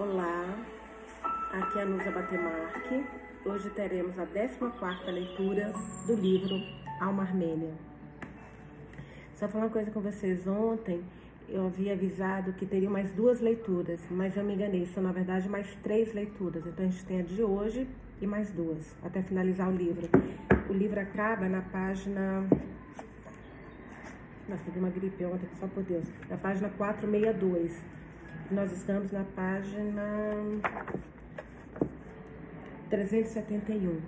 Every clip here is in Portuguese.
Olá, aqui é a Nusa Batemarque. Hoje teremos a 14ª leitura do livro Alma Armênia. Só falar uma coisa com vocês, ontem eu havia avisado que teria mais duas leituras, mas eu me enganei, são na verdade mais três leituras. Então a gente tem a de hoje e mais duas, até finalizar o livro. O livro acaba na página... Nossa, peguei uma gripe ontem, só por Deus. Na página 462 nós estamos na página 371.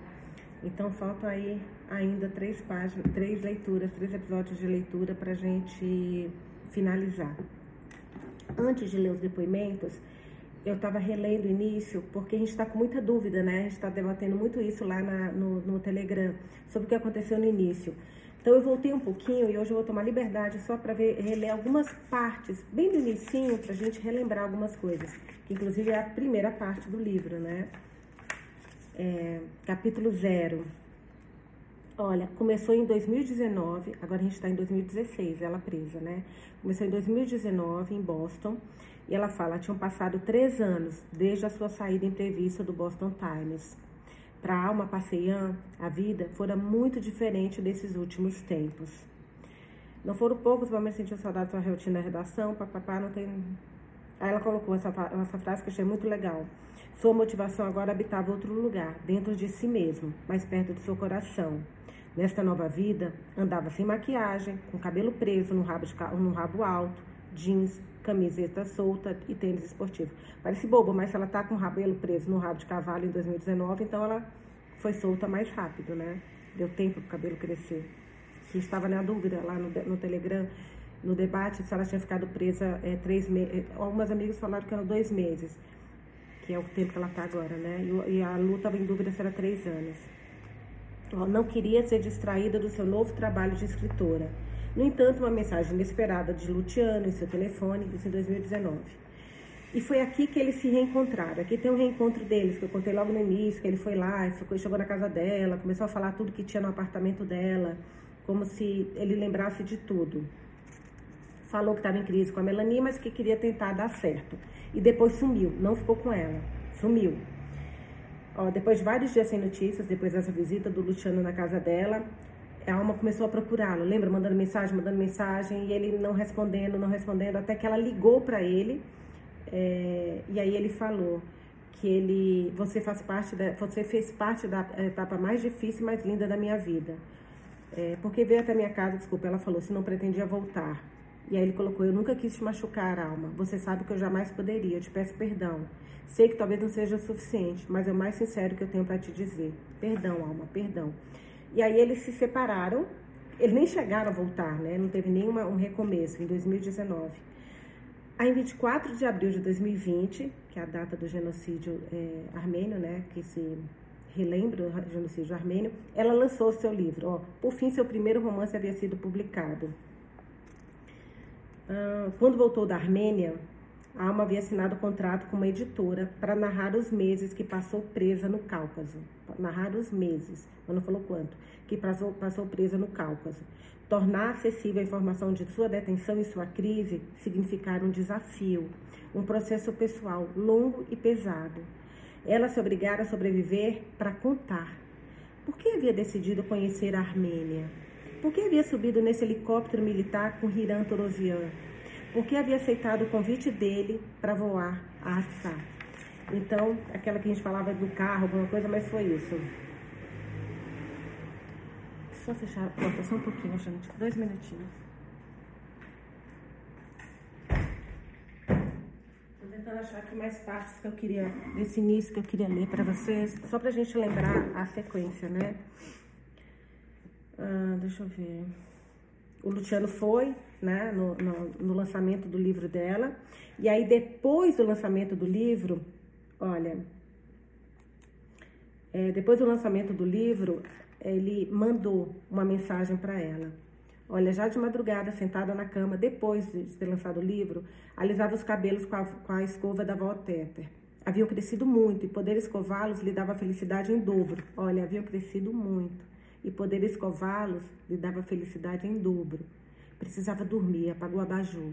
Então faltam aí ainda três páginas, três leituras, três episódios de leitura para a gente finalizar. Antes de ler os depoimentos, eu estava relendo o início, porque a gente está com muita dúvida, né? A gente está debatendo muito isso lá na, no, no Telegram, sobre o que aconteceu no início. Então eu voltei um pouquinho e hoje eu vou tomar liberdade só para reler algumas partes, bem do início, para a gente relembrar algumas coisas, que inclusive é a primeira parte do livro, né? É, capítulo 0. Olha, começou em 2019, agora a gente está em 2016, ela presa, né? Começou em 2019 em Boston e ela fala, tinham passado três anos desde a sua saída imprevista do Boston Times. Para a alma passeiã, a vida fora muito diferente desses últimos tempos. Não foram poucos momentos sentir saudade da rotina da redação, papapá, não tem... Aí ela colocou essa, essa frase que achei muito legal. Sua motivação agora habitava outro lugar, dentro de si mesmo, mais perto do seu coração. Nesta nova vida, andava sem maquiagem, com cabelo preso no rabo, de, no rabo alto, jeans, camiseta solta e tênis esportivo. Parece bobo, mas ela tá com o cabelo preso no rabo de cavalo em 2019, então ela foi solta mais rápido, né? Deu tempo pro cabelo crescer. Que estava na dúvida lá no, no Telegram, no debate, se ela tinha ficado presa é, três meses. É, algumas amigas falaram que eram dois meses, que é o tempo que ela tá agora, né? E, e a Lu estava em dúvida se era três anos. Ela não queria ser distraída do seu novo trabalho de escritora no entanto, uma mensagem inesperada de Luciano em seu telefone, isso em 2019. E foi aqui que eles se reencontraram. Aqui tem um reencontro deles, que eu contei logo no início, que ele foi lá, chegou na casa dela, começou a falar tudo que tinha no apartamento dela, como se ele lembrasse de tudo. Falou que estava em crise com a Melanie, mas que queria tentar dar certo. E depois sumiu, não ficou com ela, sumiu. Ó, depois de vários dias sem notícias, depois dessa visita do Luciano na casa dela, a alma começou a procurá-lo, lembra? Mandando mensagem, mandando mensagem, e ele não respondendo, não respondendo, até que ela ligou para ele, é, e aí ele falou que ele, você faz parte da, você fez parte da etapa mais difícil e mais linda da minha vida. É, porque veio até minha casa, desculpa, ela falou, se não pretendia voltar. E aí ele colocou, eu nunca quis te machucar, alma. Você sabe que eu jamais poderia, eu te peço perdão. Sei que talvez não seja suficiente, mas é o mais sincero que eu tenho para te dizer. Perdão, alma, perdão. E aí eles se separaram, eles nem chegaram a voltar, né? Não teve nenhum um recomeço em 2019. Aí, em 24 de abril de 2020, que é a data do genocídio é, armênio, né? Que se relembra o genocídio armênio, ela lançou seu livro. Ó, por fim, seu primeiro romance havia sido publicado. Ah, quando voltou da Armênia, a Alma havia assinado contrato com uma editora para narrar os meses que passou presa no Cáucaso. Narrar os meses, mas não falou quanto, que passou, passou presa no Cáucaso. Tornar acessível a informação de sua detenção e sua crise significar um desafio, um processo pessoal longo e pesado. Ela se obrigara a sobreviver para contar. Por que havia decidido conhecer a Armênia? Por que havia subido nesse helicóptero militar com Hiran Torozian? Porque havia aceitado o convite dele para voar a Artsá. Então, aquela que a gente falava do carro, alguma coisa, mas foi isso. Só fechar a porta só um pouquinho, gente. Dois minutinhos. Tô tentando achar aqui mais partes que eu queria, desse início que eu queria ler para vocês, só pra gente lembrar a sequência, né? Ah, deixa eu ver. O Luciano foi, né, no, no, no, lançamento do livro dela. E aí, depois do lançamento do livro, olha, é, depois do lançamento do livro, ele mandou uma mensagem para ela. Olha, já de madrugada, sentada na cama, depois de ter lançado o livro, alisava os cabelos com a, com a escova da avó Teter. Haviam crescido muito e poder escová-los lhe dava felicidade em dobro. Olha, haviam crescido muito e poder escová-los lhe dava felicidade em dobro. Precisava dormir, apagou a abajur.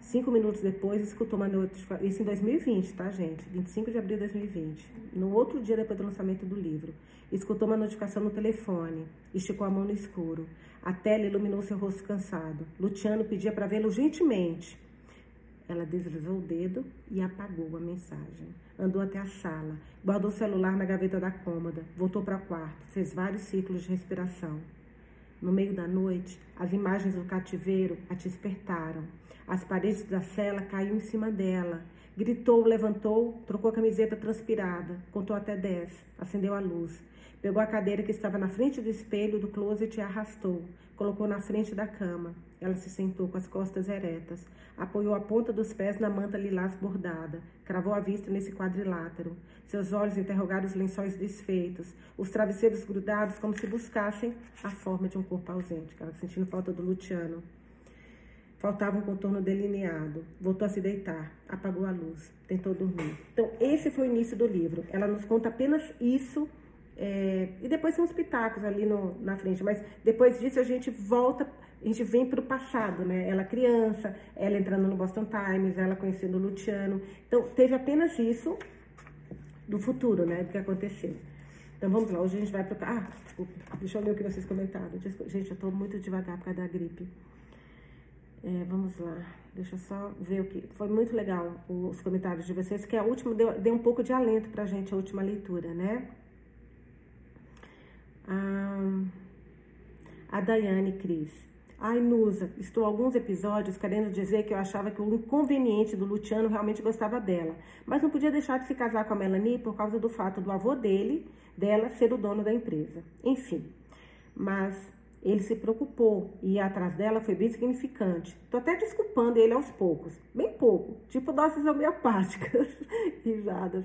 Cinco minutos depois, escutou uma notificação. Isso em 2020, tá, gente? 25 de abril de 2020. No outro dia depois do lançamento do livro. Escutou uma notificação no telefone. Esticou a mão no escuro. A tela iluminou seu rosto cansado. Luciano pedia para vê-lo gentilmente. Ela deslizou o dedo e apagou a mensagem. Andou até a sala, guardou o celular na gaveta da cômoda, voltou para o quarto, fez vários ciclos de respiração. No meio da noite, as imagens do cativeiro a despertaram. As paredes da cela caíram em cima dela. Gritou, levantou, trocou a camiseta transpirada, contou até dez, acendeu a luz. Pegou a cadeira que estava na frente do espelho do closet e arrastou. Colocou na frente da cama. Ela se sentou com as costas eretas. Apoiou a ponta dos pés na manta lilás bordada. Cravou a vista nesse quadrilátero. Seus olhos interrogaram os lençóis desfeitos. Os travesseiros grudados como se buscassem a forma de um corpo ausente. Ela sentindo falta do Luciano. Faltava um contorno delineado. Voltou a se deitar. Apagou a luz. Tentou dormir. Então, esse foi o início do livro. Ela nos conta apenas isso é, e depois são os pitacos ali no, na frente. Mas depois disso a gente volta, a gente vem para o passado, né? Ela criança, ela entrando no Boston Times, ela conhecendo o Luciano. Então teve apenas isso do futuro, né? Do que aconteceu. Então vamos lá, hoje a gente vai para Ah, desculpa, deixa eu ler o que vocês comentaram. Gente, eu estou muito devagar por causa da gripe. É, vamos lá, deixa eu só ver o que. Foi muito legal os comentários de vocês, que a última deu, deu um pouco de alento para a gente, a última leitura, né? Ah, a Daiane Cris. Ai, Nusa, estou alguns episódios querendo dizer que eu achava que o inconveniente do Luciano realmente gostava dela, mas não podia deixar de se casar com a Melanie por causa do fato do avô dele, dela, ser o dono da empresa. Enfim, mas ele se preocupou e ir atrás dela foi bem significante. Tô até desculpando ele aos poucos, bem pouco, tipo doses homeopáticas, risadas.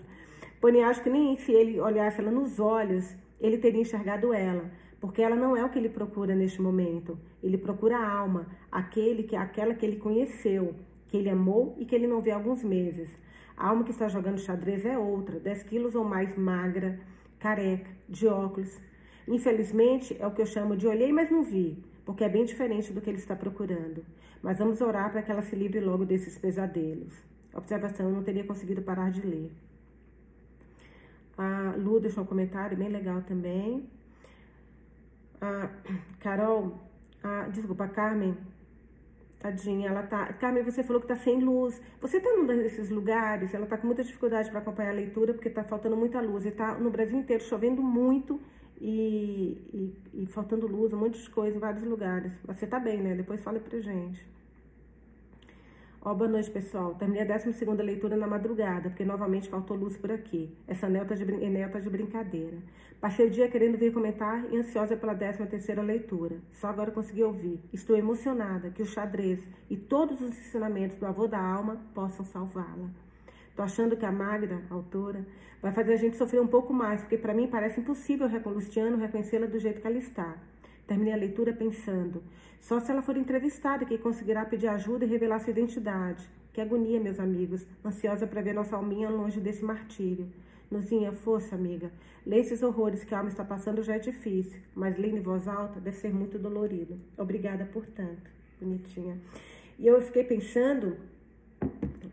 Porém, acho que nem se ele olhasse ela nos olhos ele teria enxergado ela, porque ela não é o que ele procura neste momento. Ele procura a alma, aquele que aquela que ele conheceu, que ele amou e que ele não vê há alguns meses. A alma que está jogando xadrez é outra, 10 quilos ou mais magra, careca, de óculos. Infelizmente, é o que eu chamo de olhei, mas não vi, porque é bem diferente do que ele está procurando. Mas vamos orar para que ela se livre logo desses pesadelos. Observação, eu não teria conseguido parar de ler. A Lu deixou um comentário bem legal também. A Carol, a, desculpa, a Carmen, tadinha, ela tá. Carmen, você falou que tá sem luz. Você tá num desses lugares, ela tá com muita dificuldade para acompanhar a leitura porque tá faltando muita luz. E tá no Brasil inteiro chovendo muito e, e, e faltando luz, um monte de coisa em vários lugares. Você tá bem, né? Depois fala pra gente. Ó, boa noite, pessoal. Terminei a 12 leitura na madrugada, porque novamente faltou luz por aqui. Essa Nel tá de, tá de brincadeira. Passei o dia querendo vir comentar e ansiosa pela 13 leitura. Só agora consegui ouvir. Estou emocionada que o xadrez e todos os ensinamentos do avô da alma possam salvá-la. Tô achando que a Magda, a autora, vai fazer a gente sofrer um pouco mais, porque para mim parece impossível o Luciano reconhecê-la do jeito que ela está. Terminei a leitura pensando, só se ela for entrevistada que conseguirá pedir ajuda e revelar sua identidade. Que agonia, meus amigos, ansiosa para ver nossa alminha longe desse martírio. Nuzinha, força, amiga. Ler esses horrores que a alma está passando já é difícil, mas lendo em voz alta deve ser muito dolorido. Obrigada por tanto. Bonitinha. E eu fiquei pensando,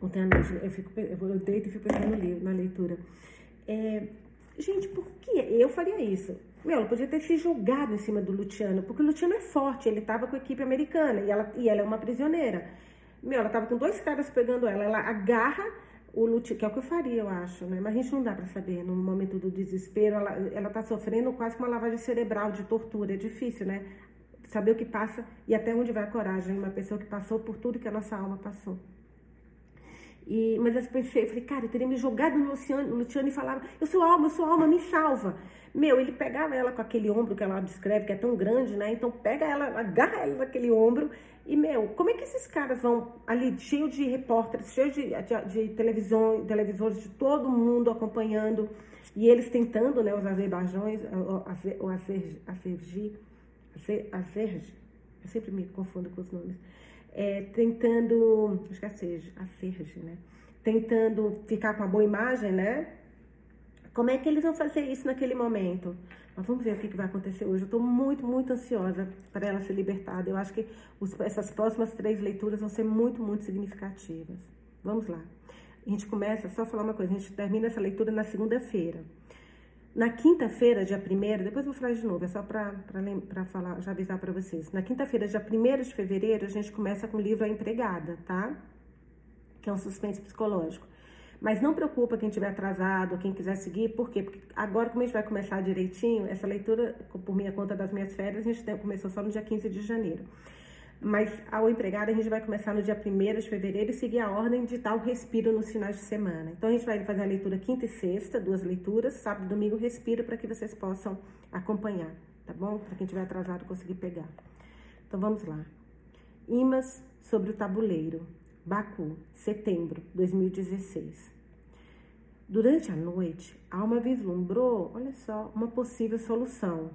ontem à noite, eu, fico, eu deito e fico pensando na leitura. É, gente, por que eu faria isso? Meu, ela podia ter se jogado em cima do Luciano, porque o Luciano é forte, ele estava com a equipe americana e ela, e ela é uma prisioneira. Meu, ela estava com dois caras pegando ela, ela agarra o Luciano, que é o que eu faria, eu acho, né? Mas a gente não dá para saber, no momento do desespero, ela, ela tá sofrendo quase uma lavagem cerebral de tortura, é difícil, né? Saber o que passa e até onde vai a coragem uma pessoa que passou por tudo que a nossa alma passou. E, mas eu pensei, eu falei, cara, eu teria me jogado no Luciano, no Luciano e falava, eu sou alma, eu sou alma, me salva. Meu, ele pegava ela com aquele ombro que ela descreve, que é tão grande, né? Então pega ela, agarra ela naquele ombro. E, meu, como é que esses caras vão ali, cheio de repórteres, cheio de, de, de televisão, televisores, de todo mundo acompanhando, e eles tentando, né, os azerbaijões, o, azergi, azergi, eu sempre me confundo com os nomes, é, tentando, acho que é Serge, a Serge, né? Tentando ficar com a boa imagem, né? Como é que eles vão fazer isso naquele momento? Mas vamos ver o que, vai acontecer hoje. Eu estou muito, muito ansiosa para ela ser libertada. Eu acho que os, essas próximas três leituras vão ser muito, muito significativas. Vamos lá. A gente começa, só falar uma coisa, a gente termina essa leitura na segunda-feira. Na quinta-feira, dia 1 depois eu vou falar de novo, é só para falar, já avisar para vocês. Na quinta-feira, dia 1 de fevereiro, a gente começa com o livro A Empregada, tá? Que é um suspense psicológico. Mas não preocupa quem tiver atrasado, quem quiser seguir, por quê? Porque agora, como a gente vai começar direitinho, essa leitura, por minha conta das minhas férias, a gente começou só no dia 15 de janeiro. Mas ao empregado, a gente vai começar no dia 1 de fevereiro e seguir a ordem de tal respiro nos finais de semana. Então, a gente vai fazer a leitura quinta e sexta, duas leituras, sábado e domingo, respiro, para que vocês possam acompanhar, tá bom? Para quem tiver atrasado conseguir pegar. Então, vamos lá. Imãs sobre o tabuleiro. Baku, setembro 2016. Durante a noite, Alma vislumbrou, olha só, uma possível solução.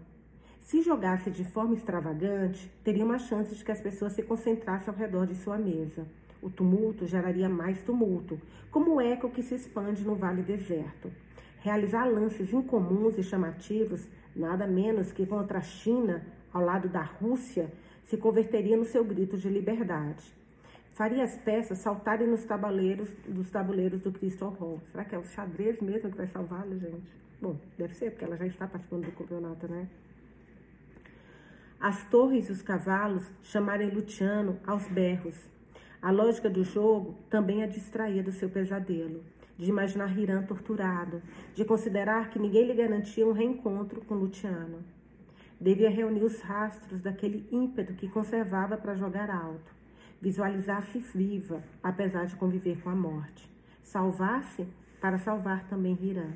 Se jogasse de forma extravagante, teria uma chance de que as pessoas se concentrassem ao redor de sua mesa. O tumulto geraria mais tumulto, como o eco que se expande no vale deserto. Realizar lances incomuns e chamativos, nada menos que contra a China, ao lado da Rússia, se converteria no seu grito de liberdade faria as peças saltarem nos tabuleiros dos tabuleiros do Crystal Hall. Será que é o xadrez mesmo que vai salvá-la, gente? Bom, deve ser, porque ela já está participando do campeonato, né? As torres e os cavalos chamarem Luciano aos berros. A lógica do jogo também a distraía do seu pesadelo, de imaginar Hiram torturado, de considerar que ninguém lhe garantia um reencontro com Luciano. Devia reunir os rastros daquele ímpeto que conservava para jogar alto visualizar-se viva, apesar de conviver com a morte. Salvar-se para salvar também Hiram.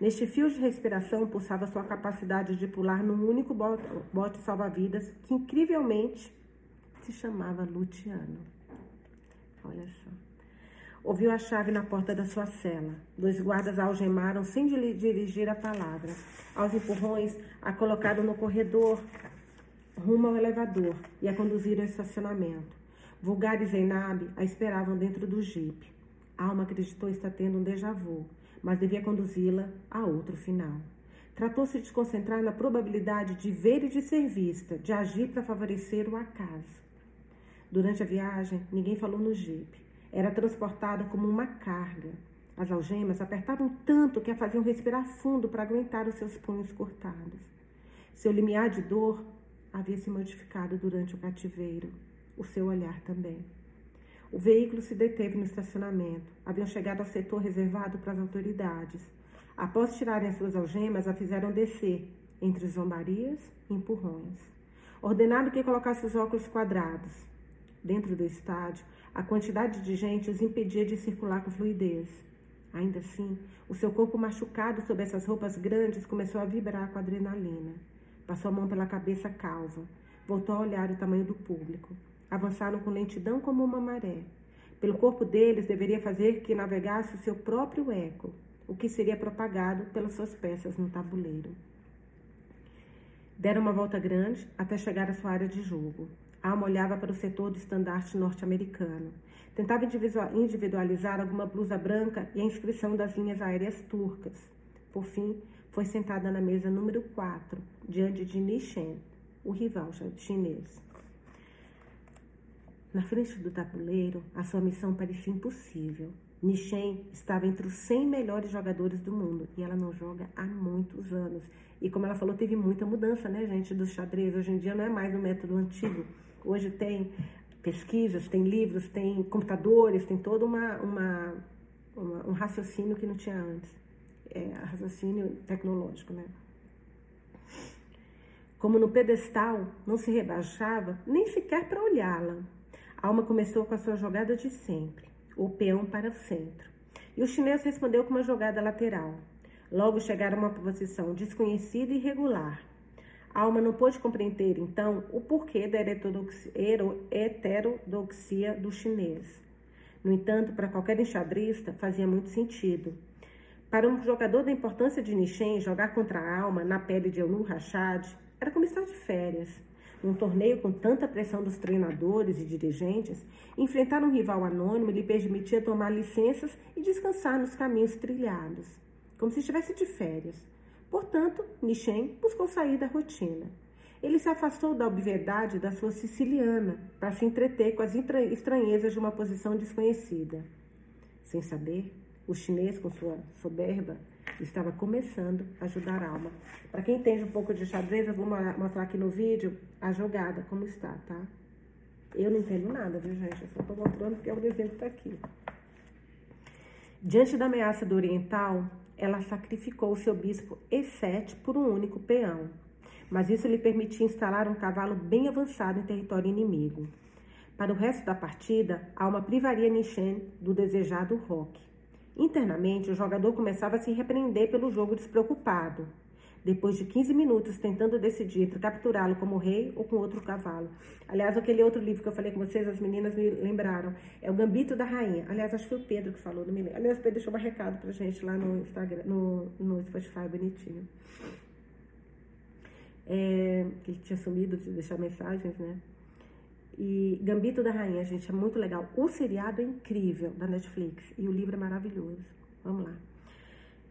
Neste fio de respiração pulsava sua capacidade de pular num único bote salva-vidas que incrivelmente se chamava Luciano. Olha só. Ouviu a chave na porta da sua cela. Dois guardas a algemaram sem lhe dirigir a palavra. Aos empurrões, a colocaram no corredor rumo ao elevador e a conduziram ao estacionamento. Vulgar e Zainab a esperavam dentro do jipe. Alma acreditou estar tendo um déjà vu, mas devia conduzi-la a outro final. Tratou-se de concentrar na probabilidade de ver e de ser vista, de agir para favorecer o acaso. Durante a viagem, ninguém falou no jipe. Era transportada como uma carga. As algemas apertavam tanto que a faziam respirar fundo para aguentar os seus punhos cortados. Seu limiar de dor havia se modificado durante o cativeiro o seu olhar também. O veículo se deteve no estacionamento. Haviam chegado ao setor reservado para as autoridades. Após tirarem as suas algemas, a fizeram descer, entre zombarias e empurrões. Ordenaram que colocasse os óculos quadrados. Dentro do estádio, a quantidade de gente os impedia de circular com fluidez. Ainda assim, o seu corpo machucado sob essas roupas grandes começou a vibrar com adrenalina. Passou a mão pela cabeça calva. Voltou a olhar o tamanho do público. Avançaram com lentidão como uma maré. Pelo corpo deles deveria fazer que navegasse o seu próprio eco, o que seria propagado pelas suas peças no tabuleiro. Deram uma volta grande até chegar à sua área de jogo. Alma olhava para o setor do estandarte norte-americano. Tentava individualizar alguma blusa branca e a inscrição das linhas aéreas turcas. Por fim, foi sentada na mesa número 4, diante de Nishen, o rival chinês. Na frente do tabuleiro, a sua missão parecia impossível. Nishen estava entre os 100 melhores jogadores do mundo e ela não joga há muitos anos. E como ela falou, teve muita mudança, né, gente, do xadrez. Hoje em dia não é mais o método antigo. Hoje tem pesquisas, tem livros, tem computadores, tem todo uma, uma, uma um raciocínio que não tinha antes. É, raciocínio tecnológico, né? Como no pedestal não se rebaixava nem sequer para olhá-la. Alma começou com a sua jogada de sempre, o peão para o centro. E o chinês respondeu com uma jogada lateral. Logo chegaram a uma posição desconhecida e irregular. Alma não pôde compreender, então, o porquê da heterodoxia do chinês. No entanto, para qualquer enxadrista, fazia muito sentido. Para um jogador da importância de Nishen, jogar contra a alma na pele de Eunu Rashad era como estar de férias. Num torneio com tanta pressão dos treinadores e dirigentes, enfrentar um rival anônimo lhe permitia tomar licenças e descansar nos caminhos trilhados, como se estivesse de férias. Portanto, Nishen buscou sair da rotina. Ele se afastou da obviedade da sua siciliana para se entreter com as estranhezas de uma posição desconhecida. Sem saber, o chinês, com sua soberba, estava começando a ajudar a alma. Para quem entende um pouco de xadrez, eu vou mostrar aqui no vídeo a jogada, como está, tá? Eu não entendo nada, viu, gente? Eu só estou mostrando porque o desenho está aqui. Diante da ameaça do oriental, ela sacrificou seu bispo E7 por um único peão. Mas isso lhe permitia instalar um cavalo bem avançado em território inimigo. Para o resto da partida, Alma privaria Nishen do desejado roque. Internamente, o jogador começava a se repreender pelo jogo despreocupado. Depois de 15 minutos tentando decidir entre capturá-lo como rei ou com outro cavalo. Aliás, aquele outro livro que eu falei com vocês, as meninas me lembraram. É o Gambito da Rainha. Aliás, acho que foi o Pedro que falou, não me. Aliás, o Pedro deixou um recado pra gente lá no Instagram, no, no Spotify, bonitinho. É, que ele tinha sumido de deixar mensagens, né? E Gambito da Rainha, gente, é muito legal. O seriado é incrível da Netflix e o livro é maravilhoso. Vamos lá.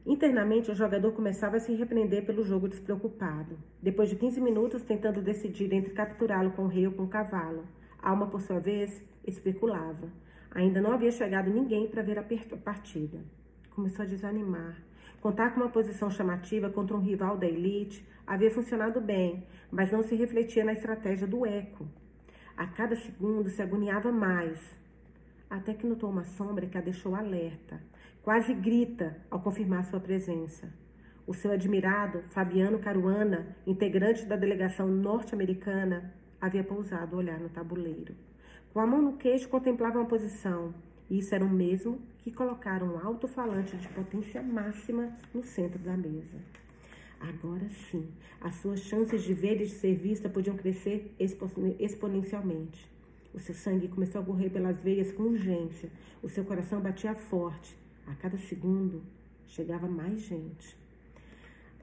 Internamente, o jogador começava a se repreender pelo jogo despreocupado. Depois de 15 minutos, tentando decidir entre capturá-lo com o rei ou com o cavalo, Alma, por sua vez, especulava. Ainda não havia chegado ninguém para ver a partida. Começou a desanimar. Contar com uma posição chamativa contra um rival da elite havia funcionado bem, mas não se refletia na estratégia do eco. A cada segundo se agoniava mais, até que notou uma sombra que a deixou alerta. Quase grita ao confirmar sua presença. O seu admirado, Fabiano Caruana, integrante da delegação norte-americana, havia pousado o olhar no tabuleiro. Com a mão no queixo, contemplava uma posição. E isso era o mesmo que colocar um alto-falante de potência máxima no centro da mesa. Agora sim, as suas chances de ver e de ser vista podiam crescer exponencialmente. O seu sangue começou a correr pelas veias com urgência. O seu coração batia forte. A cada segundo chegava mais gente.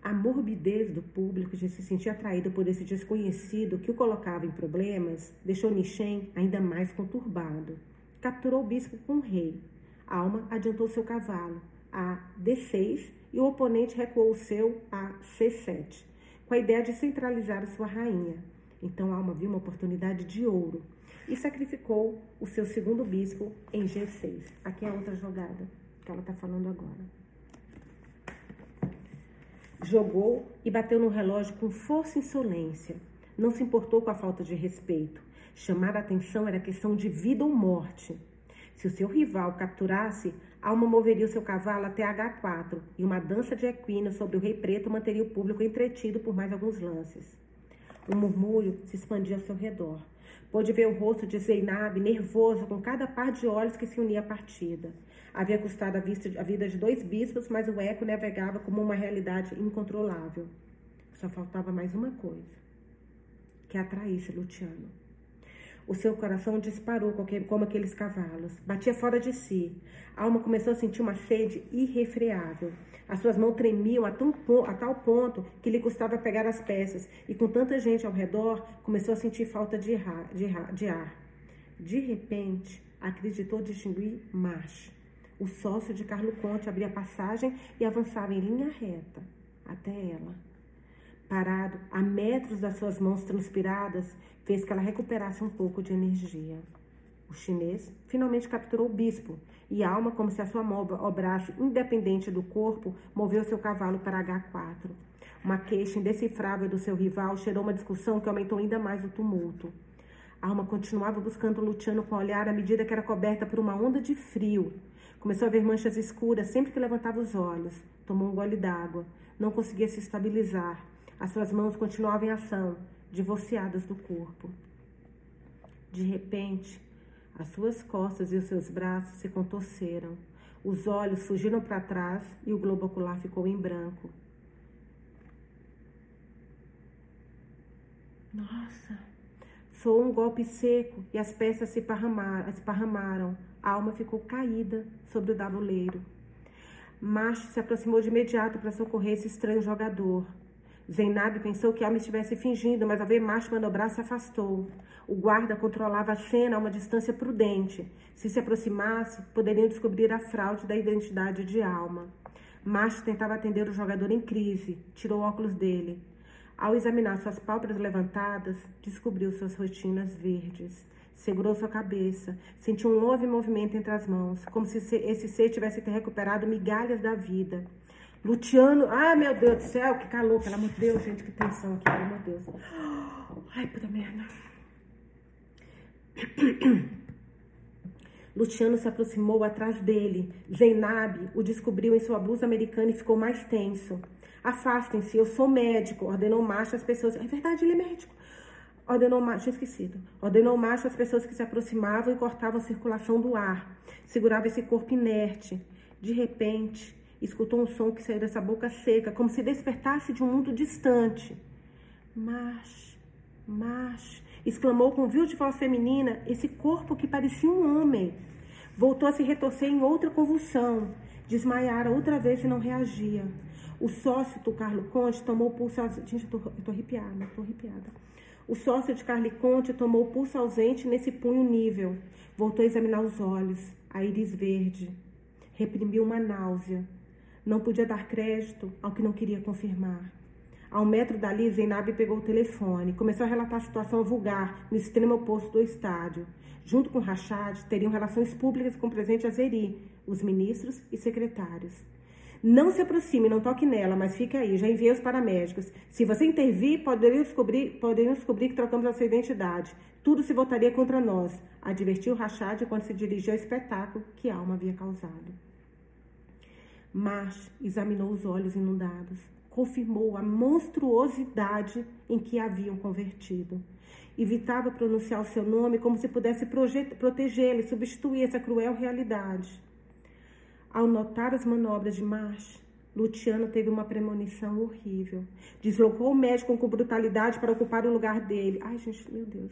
A morbidez do público de se sentir atraído por esse desconhecido que o colocava em problemas deixou Nishen ainda mais conturbado. Capturou o bispo com o rei. Alma adiantou seu cavalo a D6 e o oponente recuou o seu a C7, com a ideia de centralizar a sua rainha. Então Alma viu uma oportunidade de ouro e sacrificou o seu segundo bispo em G6. Aqui é outra jogada que ela está falando agora. Jogou e bateu no relógio com força e insolência. Não se importou com a falta de respeito. Chamar a atenção era questão de vida ou morte. Se o seu rival capturasse, Alma moveria o seu cavalo até H4 e uma dança de equino sobre o rei preto manteria o público entretido por mais alguns lances. Um murmúrio se expandia ao seu redor. Pôde ver o rosto de Zeinab nervoso com cada par de olhos que se unia à partida. Havia custado a, vista, a vida de dois bispos, mas o eco navegava como uma realidade incontrolável. Só faltava mais uma coisa: que atraísse Luciano. O seu coração disparou como aqueles cavalos. Batia fora de si. A alma começou a sentir uma sede irrefreável. As suas mãos tremiam a, tão, a, tal ponto que lhe custava pegar as peças. E com tanta gente ao redor, começou a sentir falta de, de, de ar. De repente, acreditou distinguir Marche. O sócio de Carlo Conte abria passagem e avançava em linha reta até ela. Parado a metros das suas mãos transpiradas, fez que ela recuperasse um pouco de energia. O chinês finalmente capturou o bispo e a alma, como se a sua mão obrasse independente do corpo, moveu seu cavalo para H4. Uma queixa indecifrável do seu rival cheirou uma discussão que aumentou ainda mais o tumulto. A alma continuava buscando Luciano com o olhar à medida que era coberta por uma onda de frio. Começou a ver manchas escuras sempre que levantava os olhos. Tomou um gole d'água. Não conseguia se estabilizar. As suas mãos continuavam em ação, divorciadas do corpo. De repente, as suas costas e os seus braços se contorceram. Os olhos fugiram para trás e o globo ocular ficou em branco. Nossa! Soou um golpe seco e as peças se esparramaram. A alma ficou caída sobre o tabuleiro. Macho se aproximou de imediato para socorrer esse estranho jogador. Zeinab pensou que Alma estivesse fingindo, mas ao ver Macho manobrar, se afastou. O guarda controlava a cena a uma distância prudente. Se se aproximasse, poderiam descobrir a fraude da identidade de Alma. Márcio tentava atender o jogador em crise, tirou óculos dele. Ao examinar suas pálpebras levantadas, descobriu suas rotinas verdes. Segurou sua cabeça, sentiu um leve movimento entre as mãos, como se esse ser tivesse recuperado migalhas da vida. Luciano, ah, meu Deus do céu, que calor, pelo amor de Deus, gente, que tensão aqui, pelo amor de Deus. Ai, puta merda. Luciano se aproximou atrás dele. Zeinab o descobriu em sua blusa americana e ficou mais tenso. Afastem-se, eu sou médico, ordenou macho às pessoas. É verdade, ele é médico. Ordenou macho, esquecido. Ordenou macho às pessoas que se aproximavam e cortavam a circulação do ar. Segurava esse corpo inerte. De repente, escutou um som que saiu dessa boca seca, como se despertasse de um mundo distante. Mas, mas, exclamou com vil de voz feminina esse corpo que parecia um homem. Voltou a se retorcer em outra convulsão. Desmaiara outra vez e não reagia. O sócio do Carlo Conte tomou o pulso. Gente, eu tô, eu tô arrepiada, tô arrepiada. O sócio de Carlo Conte tomou o pulso ausente nesse punho nível. Voltou a examinar os olhos, a íris verde. Reprimiu uma náusea. Não podia dar crédito ao que não queria confirmar. Ao metro dali, Zeinab pegou o telefone, começou a relatar a situação vulgar no extremo oposto do estádio. Junto com Rachad, teriam relações públicas com o presidente Azeri, os ministros e secretários. Não se aproxime, não toque nela, mas fique aí. Já enviei os paramédicos. Se você intervir, poderiam descobrir, poderiam descobrir que trocamos a sua identidade. Tudo se voltaria contra nós, advertiu Rachad quando se dirigiu ao espetáculo que a alma havia causado. Mas examinou os olhos inundados, confirmou a monstruosidade em que haviam convertido. Evitava pronunciar o seu nome como se pudesse protegê-lo e substituir essa cruel realidade. Ao notar as manobras de Marsh, Luciano teve uma premonição horrível. Deslocou o médico com brutalidade para ocupar o lugar dele. Ai, gente, meu Deus.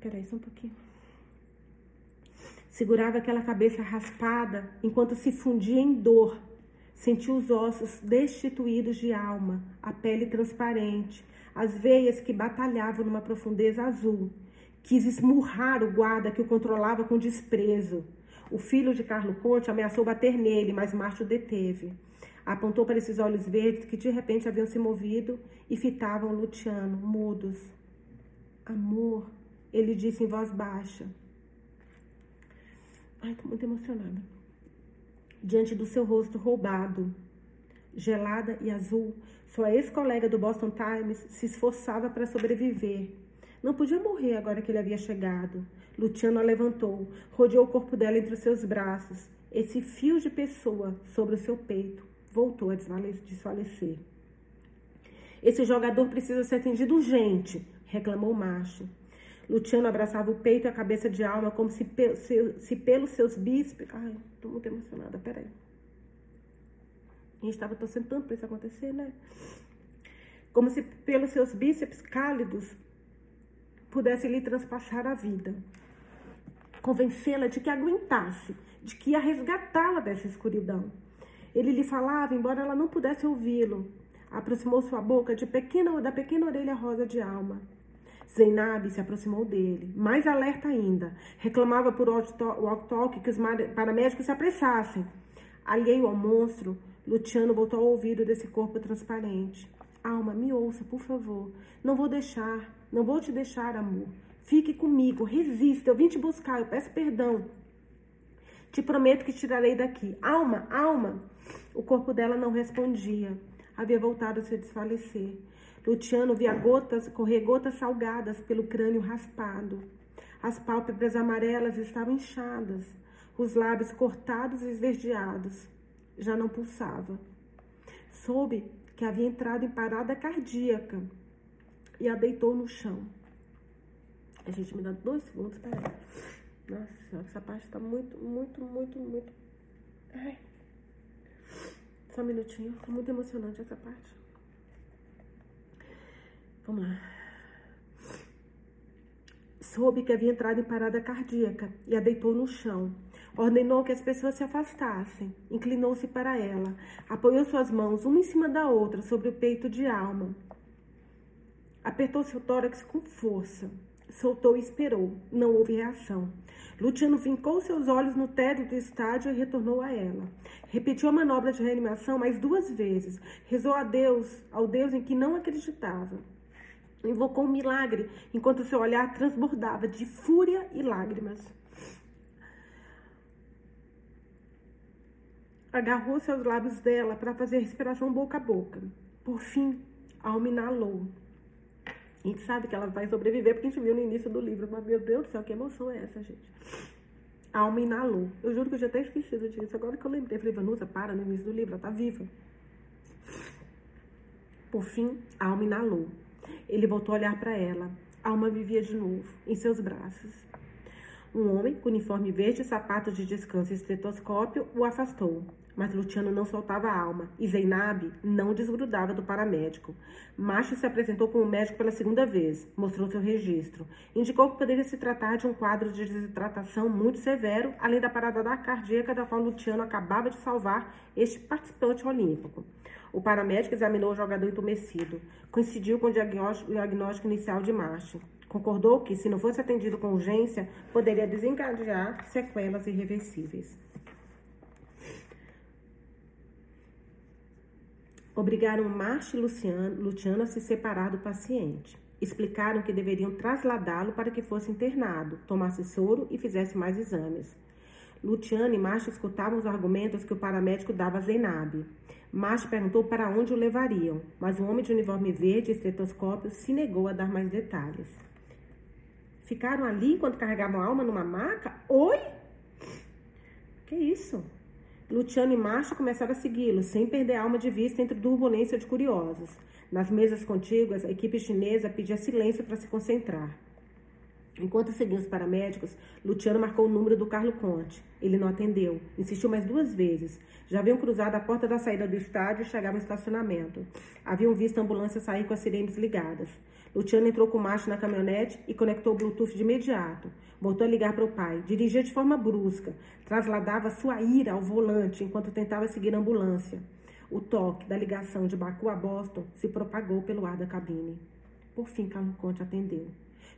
Peraí, só um pouquinho. Segurava aquela cabeça raspada enquanto se fundia em dor. Sentiu os ossos destituídos de alma, a pele transparente, as veias que batalhavam numa profundeza azul quis esmurrar o guarda que o controlava com desprezo. O filho de Carlo Conte ameaçou bater nele, mas Márcio deteve. Apontou para esses olhos verdes que de repente haviam se movido e fitavam Luciano, mudos. Amor, ele disse em voz baixa. Ai, tô muito emocionada. Diante do seu rosto roubado, gelada e azul, sua ex-colega do Boston Times se esforçava para sobreviver não podia morrer agora que ele havia chegado. Luciano a levantou, rodeou o corpo dela entre os seus braços. Esse fio de pessoa sobre o seu peito voltou a desfalecer. Esse jogador precisa ser atendido urgente, reclamou o macho. Luciano abraçava o peito e a cabeça de alma como se, se, se pelos seus bíceps. Ai, tô muito emocionada, peraí. A gente estava torcendo tanto isso acontecer, né? Como se pelos seus bíceps cálidos pudesse lhe transpassar a vida, convencê-la de que aguentasse, de que ia resgatá-la dessa escuridão. Ele lhe falava, embora ela não pudesse ouvi-lo. Aproximou sua boca de pequena, da pequena orelha rosa de alma. Zeinab se aproximou dele, mais alerta ainda. Reclamava por walk-talk que os paramédicos se apressassem. Alheio ao monstro, Luciano voltou ao ouvido desse corpo transparente. Alma, me ouça, por favor. Não vou deixar. Não vou te deixar, amor. Fique comigo, resista. Eu vim te buscar, eu peço perdão. Te prometo que tirarei daqui. Alma, alma. O corpo dela não respondia. Havia voltado a se desfalecer. Luciano via gotas, correr gotas salgadas pelo crânio raspado. As pálpebras amarelas estavam inchadas, os lábios cortados e esverdeados. Já não pulsava. Soube que havia entrado em parada cardíaca e a deitou no chão. A gente me dá dois segundos, peraí. Nossa senhora, essa parte tá muito, muito, muito, muito. Ai. Só um minutinho, tá muito emocionante essa parte. Vamos lá. Soube que havia entrado em parada cardíaca e a deitou no chão. Ordenou que as pessoas se afastassem. Inclinou-se para ela. Apoiou suas mãos, uma em cima da outra, sobre o peito de Alma. Apertou seu tórax com força. soltou e esperou. Não houve reação. Luciano vincou seus olhos no teto do estádio e retornou a ela. Repetiu a manobra de reanimação mais duas vezes. Rezou a Deus, ao Deus em que não acreditava. Invocou um milagre, enquanto seu olhar transbordava de fúria e lágrimas. Agarrou seus lábios dela para fazer respiração boca a boca. Por fim, a alma inalou. A gente sabe que ela vai sobreviver, porque a gente viu no início do livro. Mas, meu Deus do céu, que emoção é essa, gente? A alma inalou. Eu juro que eu já até esquecido disso. Agora que eu lembrei, eu falei, Vanusa, para no início do livro, ela tá viva. Por fim, a alma inalou. Ele voltou a olhar para ela. Alma vivia de novo, em seus braços. Um homem com uniforme verde, sapatos de descanso e estetoscópio o afastou. Mas Luciano não soltava a alma e Zeinab não desgrudava do paramédico. Macho se apresentou como médico pela segunda vez, mostrou seu registro. Indicou que poderia se tratar de um quadro de desidratação muito severo, além da parada da cardíaca da qual Luciano acabava de salvar este participante olímpico. O paramédico examinou o jogador entumecido. Coincidiu com o diagnóstico, inicial de Macho. Concordou que, se não fosse atendido com urgência, poderia desencadear sequelas irreversíveis. Obrigaram Márcio e Luciano, Luciano a se separar do paciente. Explicaram que deveriam trasladá-lo para que fosse internado, tomasse soro e fizesse mais exames. Luciano e Márcio escutavam os argumentos que o paramédico dava a Zeinab. Márcio perguntou para onde o levariam, mas o homem de uniforme verde e estetoscópio se negou a dar mais detalhes. Ficaram ali enquanto carregavam a alma numa maca? Oi? Que isso? Luciano e Márcio começaram a segui-lo, sem perder a alma de vista entre turbulência de curiosos. Nas mesas contíguas, a equipe chinesa pedia silêncio para se concentrar. Enquanto seguiam os paramédicos, Luciano marcou o número do Carlo Conte. Ele não atendeu. Insistiu mais duas vezes. Já haviam cruzado a porta da saída do estádio e chegavam ao estacionamento. Haviam visto a ambulância sair com as sirenes ligadas. Luciano entrou com o macho na caminhonete e conectou o Bluetooth de imediato. Voltou a ligar para o pai. Dirigia de forma brusca. Trasladava sua ira ao volante enquanto tentava seguir a ambulância. O toque da ligação de Baku a Boston se propagou pelo ar da cabine. Por fim, Carlos Conte atendeu.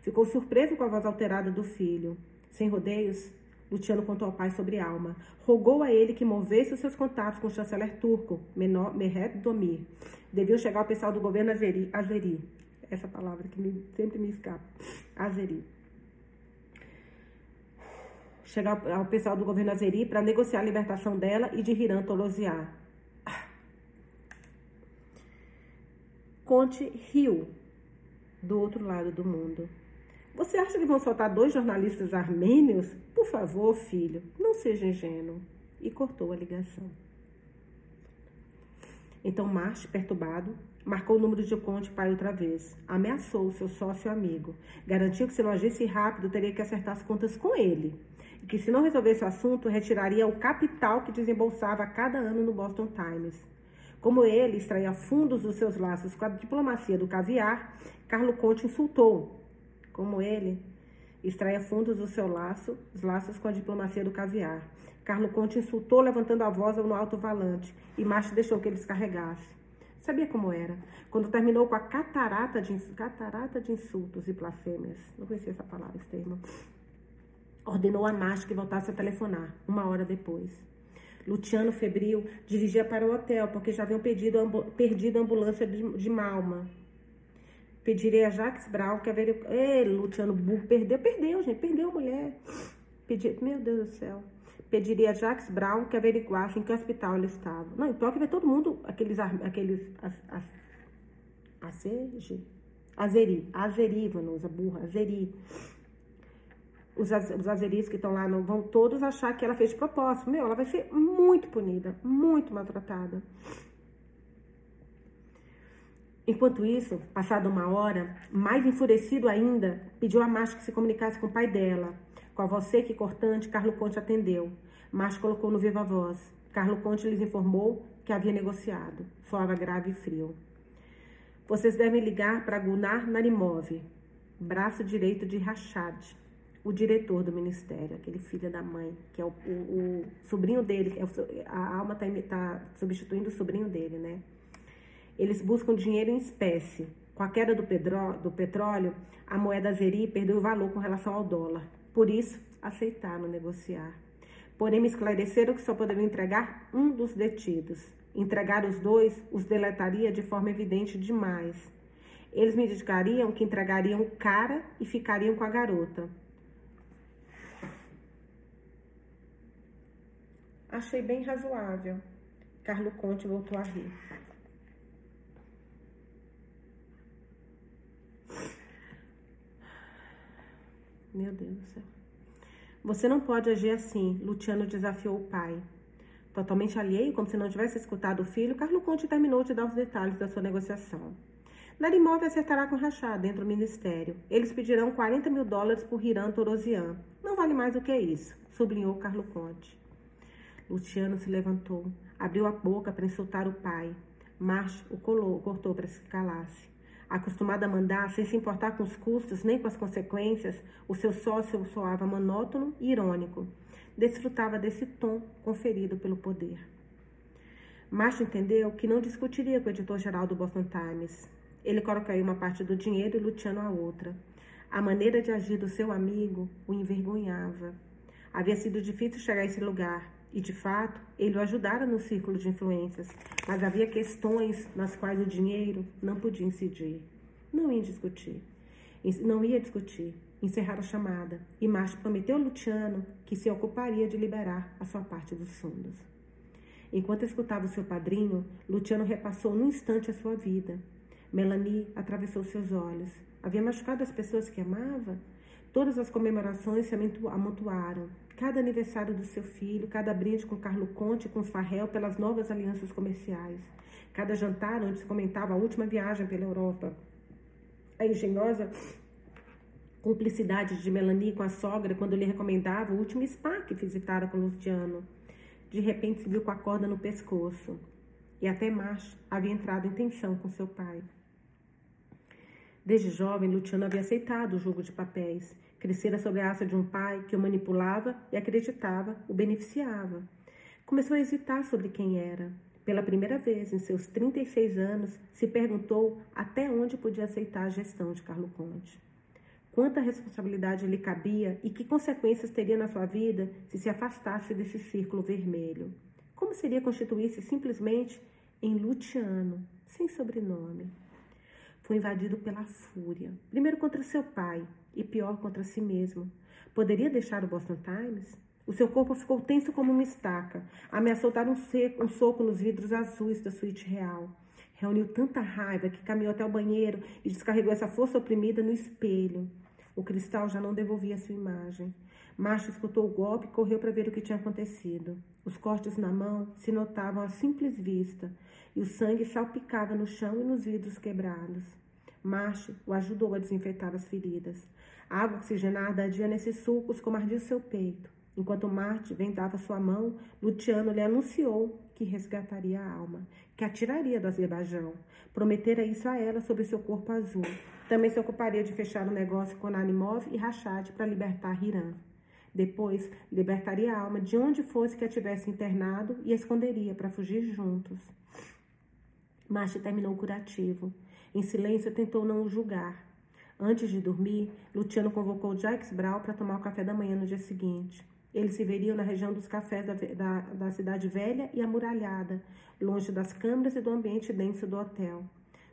Ficou surpreso com a voz alterada do filho. Sem rodeios, Luciano contou ao pai sobre Alma. Rogou a ele que movesse os seus contatos com o chanceler turco, Mehmet Domir. Deviam chegar ao pessoal do governo Azeri. Azeri essa palavra que me, sempre me escapa. Azeri. Chegar ao pessoal do governo Azeri para negociar a libertação dela e de Hiran Toloziar. Conte riu do outro lado do mundo. Você acha que vão soltar dois jornalistas armênios? Por favor, filho, não seja ingênuo. E cortou a ligação. Então, Marte, perturbado, marcou o número de Conte pai outra vez. Ameaçou seu sócio amigo. Garantiu que se não agisse rápido, teria que acertar as contas com ele. E que se não resolvesse o assunto, retiraria o capital que desembolsava cada ano no Boston Times. Como ele extraía fundos dos seus laços com a diplomacia do caviar, Carlo Conte insultou. Como ele extraia fundos do seu laço, os laços com a diplomacia do caviar. Carlo Conte insultou, levantando a voz no alto-falante, e Márcio deixou que ele descarregasse. Sabia como era? Quando terminou com a catarata de, catarata de insultos e blasfêmias, não conhecia essa palavra, esse termo, ordenou a Márcio que voltasse a telefonar, uma hora depois. Luciano, febril, dirigia para o hotel, porque já haviam pedido, perdido a ambulância de, de Malma. Pedirei a Jacques Brown que haveria... Ei, Luciano Burro, perdeu, perdeu, gente, perdeu a mulher. Pedi... Meu Deus do céu pediria a Jacques Brown que averiguasse em que hospital ele estava. Não, em Tóquio vai todo mundo, aqueles, aqueles, as, as, Azeri, Azeri, Vanusa, burra, Azeri. Os, os azeris que estão lá não vão todos achar que ela fez de propósito. Meu, ela vai ser muito punida, muito maltratada. Enquanto isso, passada uma hora, mais enfurecido ainda, pediu a Márcia que se comunicasse com o pai dela. Com a voz seca e cortante, Carlo Conte atendeu. Márcio colocou no viva voz. Carlo Conte lhes informou que havia negociado. Soava grave e frio. Vocês devem ligar para Gunnar Narimov, braço direito de Rachad, o diretor do ministério, aquele filho da mãe, que é o, o, o sobrinho dele, é a alma está tá substituindo o sobrinho dele, né? Eles buscam dinheiro em espécie. Com a queda do, pedro, do petróleo, a moeda azeri perdeu valor com relação ao dólar. Por isso, aceitaram negociar. Porém, me esclareceram que só poderiam entregar um dos detidos. Entregar os dois os deletaria de forma evidente demais. Eles me indicariam que entregariam o cara e ficariam com a garota. Achei bem razoável. Carlo Conte voltou a rir. Meu Deus do céu. Você não pode agir assim, Luciano desafiou o pai. Totalmente alheio, como se não tivesse escutado o filho, Carlo Conte terminou de dar os detalhes da sua negociação. Narimov acertará com Rachá dentro do ministério. Eles pedirão 40 mil dólares por Hiran Torosian. Não vale mais do que isso, sublinhou Carlo Conte. Luciano se levantou, abriu a boca para insultar o pai. March o colou, cortou para se calasse. Acostumado a mandar sem se importar com os custos nem com as consequências, o seu sócio soava monótono e irônico. Desfrutava desse tom conferido pelo poder. Macho entendeu que não discutiria com o editor-geral do Boston Times. Ele colocaria uma parte do dinheiro e Luciano a outra. A maneira de agir do seu amigo o envergonhava. Havia sido difícil chegar a esse lugar, e, de fato, ele o ajudara no círculo de influências, mas havia questões nas quais o dinheiro não podia incidir. Não ia discutir. Não ia discutir. Encerrar a chamada. E Márcio prometeu a Luciano que se ocuparia de liberar a sua parte dos fundos. Enquanto escutava o seu padrinho, Luciano repassou num instante a sua vida. Melanie atravessou seus olhos. Havia machucado as pessoas que amava? Todas as comemorações se amontoaram. Cada aniversário do seu filho, cada brinde com Carlo Conte e com Farrell pelas novas alianças comerciais. Cada jantar onde se comentava a última viagem pela Europa. A engenhosa cumplicidade de Melanie com a sogra quando lhe recomendava o último spa que visitara com Luciano. De repente se viu com a corda no pescoço. E até macho havia entrado em tensão com seu pai. Desde jovem, Luciano havia aceitado o jogo de papéis. Crescera sobre a aça de um pai que o manipulava e acreditava o beneficiava. Começou a hesitar sobre quem era. Pela primeira vez em seus 36 anos, se perguntou até onde podia aceitar a gestão de Carlo Conte. Quanta responsabilidade lhe cabia e que consequências teria na sua vida se se afastasse desse círculo vermelho? Como seria constituir-se simplesmente em Luciano, sem sobrenome? foi invadido pela fúria. Primeiro contra seu pai e pior contra si mesmo. Poderia deixar o Boston Times? O seu corpo ficou tenso como uma estaca. Ameaçou dar um, seco, um soco nos vidros azuis da suíte real. Reuniu tanta raiva que caminhou até o banheiro e descarregou essa força oprimida no espelho. O cristal já não devolvia sua imagem. Macho escutou o golpe e correu para ver o que tinha acontecido. Os cortes na mão se notavam à simples vista e o sangue salpicava no chão e nos vidros quebrados. Macho o ajudou a desinfetar as feridas. A água oxigenada ardia nesses sulcos como ardia seu peito. Enquanto Marte vendava sua mão, Luciano lhe anunciou que resgataria a alma, que atiraria do Azerbaijão. Prometera isso a ela sobre seu corpo azul. Também se ocuparia de fechar o um negócio com Nalimov e Rachad para libertar Hiram. Depois, libertaria a alma de onde fosse que a tivesse internado e a esconderia para fugir juntos. Marte terminou o curativo. Em silêncio, tentou não o julgar. Antes de dormir, Luciano convocou Jacques Brau para tomar o café da manhã no dia seguinte. Eles se veriam na região dos cafés da, da, da cidade velha e amuralhada, longe das câmaras e do ambiente denso do hotel.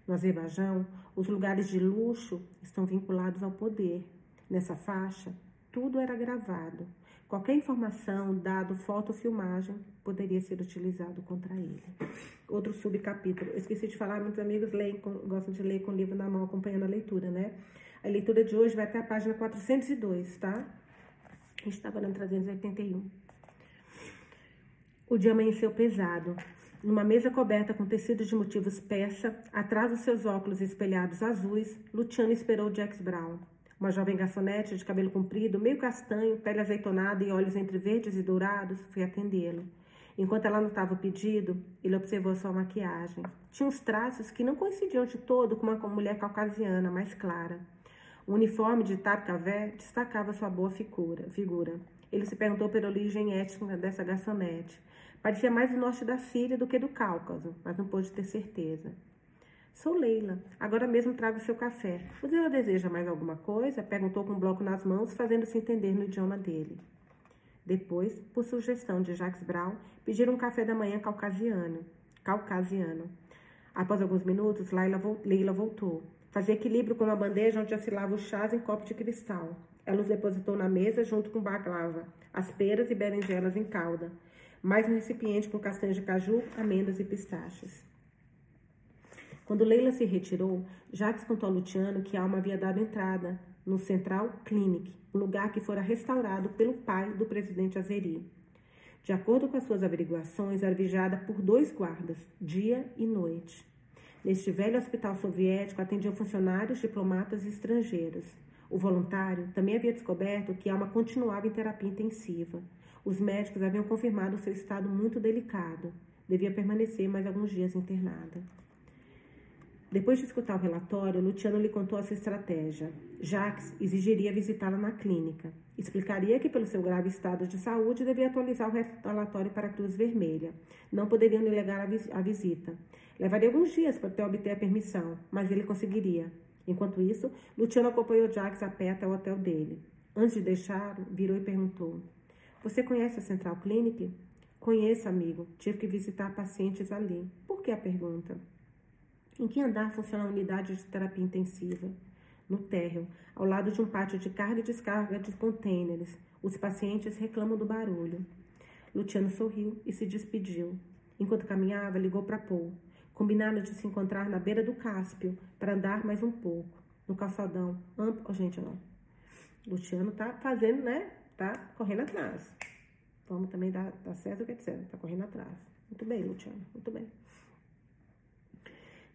No Azerbaijão, os lugares de luxo estão vinculados ao poder. Nessa faixa, tudo era gravado. Qualquer informação, dado, foto filmagem poderia ser utilizado contra ele. Outro subcapítulo. Esqueci de falar, muitos amigos leem, com, gostam de ler com o livro na mão, acompanhando a leitura, né? A leitura de hoje vai até a página 402, tá? A gente estava no 381. O dia amanheceu pesado. Numa mesa coberta com tecido de motivos peça, atrás dos seus óculos espelhados azuis, Luciano esperou Jax Brown. Uma jovem garçonete de cabelo comprido, meio castanho, pele azeitonada e olhos entre verdes e dourados, foi atendê-lo. Enquanto ela anotava o pedido, ele observou sua maquiagem. Tinha uns traços que não coincidiam de todo com uma mulher caucasiana mais clara. O uniforme de Tapcavé destacava sua boa figura. Ele se perguntou pela origem étnica dessa garçonete. Parecia mais do norte da Síria do que do Cáucaso, mas não pôde ter certeza. Sou Leila. Agora mesmo trago seu café. O senhor deseja mais alguma coisa? Perguntou com um bloco nas mãos, fazendo-se entender no idioma dele. Depois, por sugestão de Jacques Brown, pediram um café da manhã caucasiano. caucasiano. Após alguns minutos, Leila voltou. Fazia equilíbrio com uma bandeja onde oscilava os chás em copo de cristal. Ela os depositou na mesa junto com baklava, as peras e berinjelas em calda, mais um recipiente com castanhas de caju, amêndoas e pistaches. Quando Leila se retirou, Jacques contou a Luciano que Alma havia dado entrada no Central Clinic, um lugar que fora restaurado pelo pai do presidente Azeri. De acordo com as suas averiguações, era vigiada por dois guardas, dia e noite. Neste velho hospital soviético atendiam funcionários, diplomatas e estrangeiros. O voluntário também havia descoberto que Alma continuava em terapia intensiva. Os médicos haviam confirmado seu estado muito delicado. Devia permanecer mais alguns dias internada. Depois de escutar o relatório, Luciano lhe contou a sua estratégia. Jacques exigiria visitá-la na clínica. Explicaria que, pelo seu grave estado de saúde, devia atualizar o relatório para a Cruz Vermelha. Não poderiam negar a visita. Levaria alguns dias para até obter a permissão, mas ele conseguiria. Enquanto isso, Luciano acompanhou Jacques a pé até o hotel dele. Antes de deixá-lo, virou e perguntou: Você conhece a Central Clinic? Conheço, amigo. Tive que visitar pacientes ali. Por que a pergunta? Em que andar funciona a unidade de terapia intensiva? No térreo, ao lado de um pátio de carga e descarga de contêineres. Os pacientes reclamam do barulho. Luciano sorriu e se despediu. Enquanto caminhava, ligou para Paul. Combinaram de se encontrar na beira do Cáspio para andar mais um pouco. No calçadão amplo. Oh, gente, ó. Luciano tá fazendo, né? Tá correndo atrás. Vamos também dar, dar certo o que é certo. Tá correndo atrás. Muito bem, Luciano. Muito bem.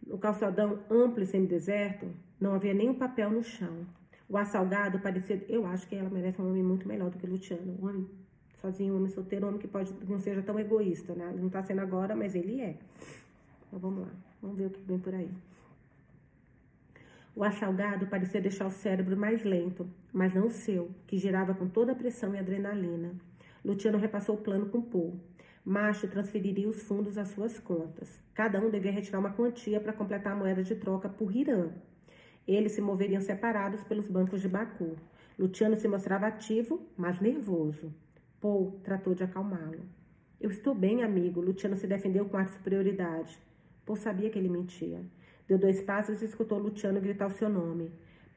No calçadão amplo e semi-deserto, não havia nenhum papel no chão. O assalgado parecia. Eu acho que ela merece um homem muito melhor do que Luciano. Um homem sozinho, um homem solteiro, um homem que pode não seja tão egoísta, né? Ele não tá sendo agora, mas ele é. Então vamos lá, vamos ver o que vem por aí. O assalgado parecia deixar o cérebro mais lento, mas não o seu, que girava com toda a pressão e adrenalina. Luciano repassou o plano com Paul. Macho transferiria os fundos às suas contas. Cada um devia retirar uma quantia para completar a moeda de troca por Irã. Eles se moveriam separados pelos bancos de Baku. Luciano se mostrava ativo, mas nervoso. Paul tratou de acalmá-lo. Eu estou bem, amigo. Luciano se defendeu com ar de superioridade. Paul sabia que ele mentia. Deu dois passos e escutou Luciano gritar o seu nome.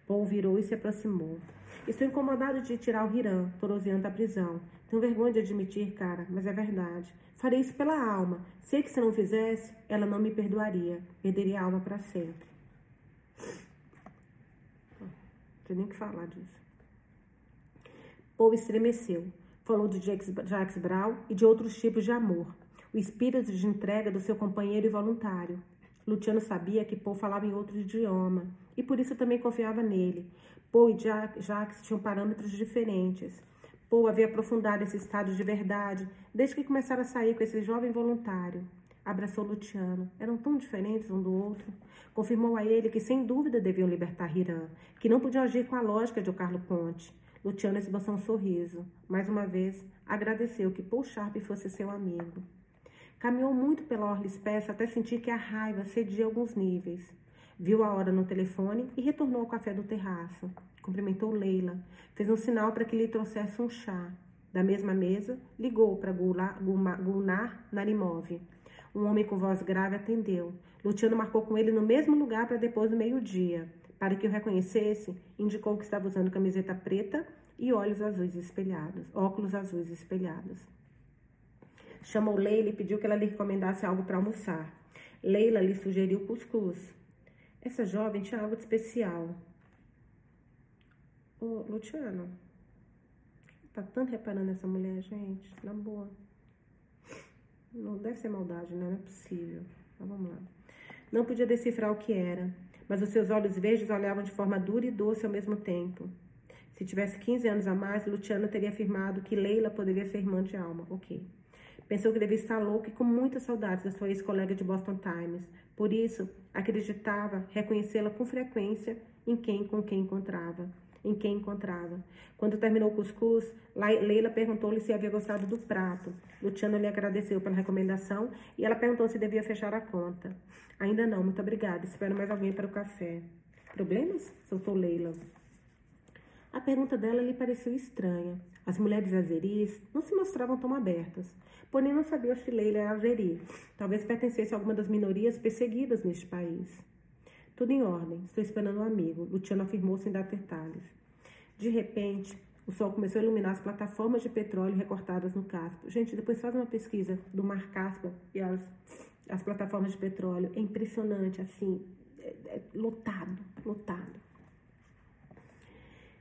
Paul virou e se aproximou. Estou incomodado de tirar o Hiram, Torosiano da prisão. Tenho vergonha de admitir, cara, mas é verdade. Farei isso pela alma. Sei que se não fizesse, ela não me perdoaria. Perderia a alma para sempre. Não tem nem o que falar disso. Paul estremeceu. Falou de Jacques Brown e de outros tipos de amor. O espírito de entrega do seu companheiro e voluntário. Luciano sabia que Paul falava em outro idioma e por isso também confiava nele. Paul e Jacques tinham parâmetros diferentes. Paul havia aprofundado esse estado de verdade desde que começara a sair com esse jovem voluntário. Abraçou Luciano. Eram tão diferentes um do outro. Confirmou a ele que sem dúvida deviam libertar Hiram, que não podiam agir com a lógica de Carlo Ponte. Luciano esboçou um sorriso. Mais uma vez, agradeceu que Paul Sharp fosse seu amigo. Caminhou muito pela orla espessa até sentir que a raiva cedia alguns níveis. Viu a hora no telefone e retornou ao café do terraço. Cumprimentou Leila. Fez um sinal para que lhe trouxesse um chá. Da mesma mesa, ligou para Gulnar Narimov. Um homem com voz grave atendeu. Luciano marcou com ele no mesmo lugar para depois do meio-dia. Para que o reconhecesse, indicou que estava usando camiseta preta e olhos azuis espelhados, óculos azuis espelhados. Chamou Leila e pediu que ela lhe recomendasse algo para almoçar. Leila lhe sugeriu cuscuz. Essa jovem tinha algo de especial. Ô, Luciano, tá tanto reparando nessa mulher, gente? Na boa. Não deve ser maldade, né? Não é possível. Mas vamos lá. Não podia decifrar o que era, mas os seus olhos verdes olhavam de forma dura e doce ao mesmo tempo. Se tivesse 15 anos a mais, Luciano teria afirmado que Leila poderia ser irmã de alma. Ok. Pensou que devia estar louca e com muitas saudades da sua ex-colega de Boston Times. Por isso, acreditava reconhecê-la com frequência em quem com quem encontrava. em quem encontrava. Quando terminou o cuscuz, Leila perguntou-lhe se havia gostado do prato. Luciano lhe agradeceu pela recomendação e ela perguntou se devia fechar a conta. Ainda não, muito obrigada. Espero mais alguém para o café. Problemas? Soltou Leila. A pergunta dela lhe pareceu estranha. As mulheres azeris não se mostravam tão abertas. Porém, não sabia se Leila azeri. Talvez pertencesse a alguma das minorias perseguidas neste país. Tudo em ordem. Estou esperando um amigo. Luciano afirmou sem dar detalhes. De repente, o sol começou a iluminar as plataformas de petróleo recortadas no Cáspio. Gente, depois faz uma pesquisa do Mar Cáspio e as, as plataformas de petróleo. É impressionante, assim, é, é lotado, lotado.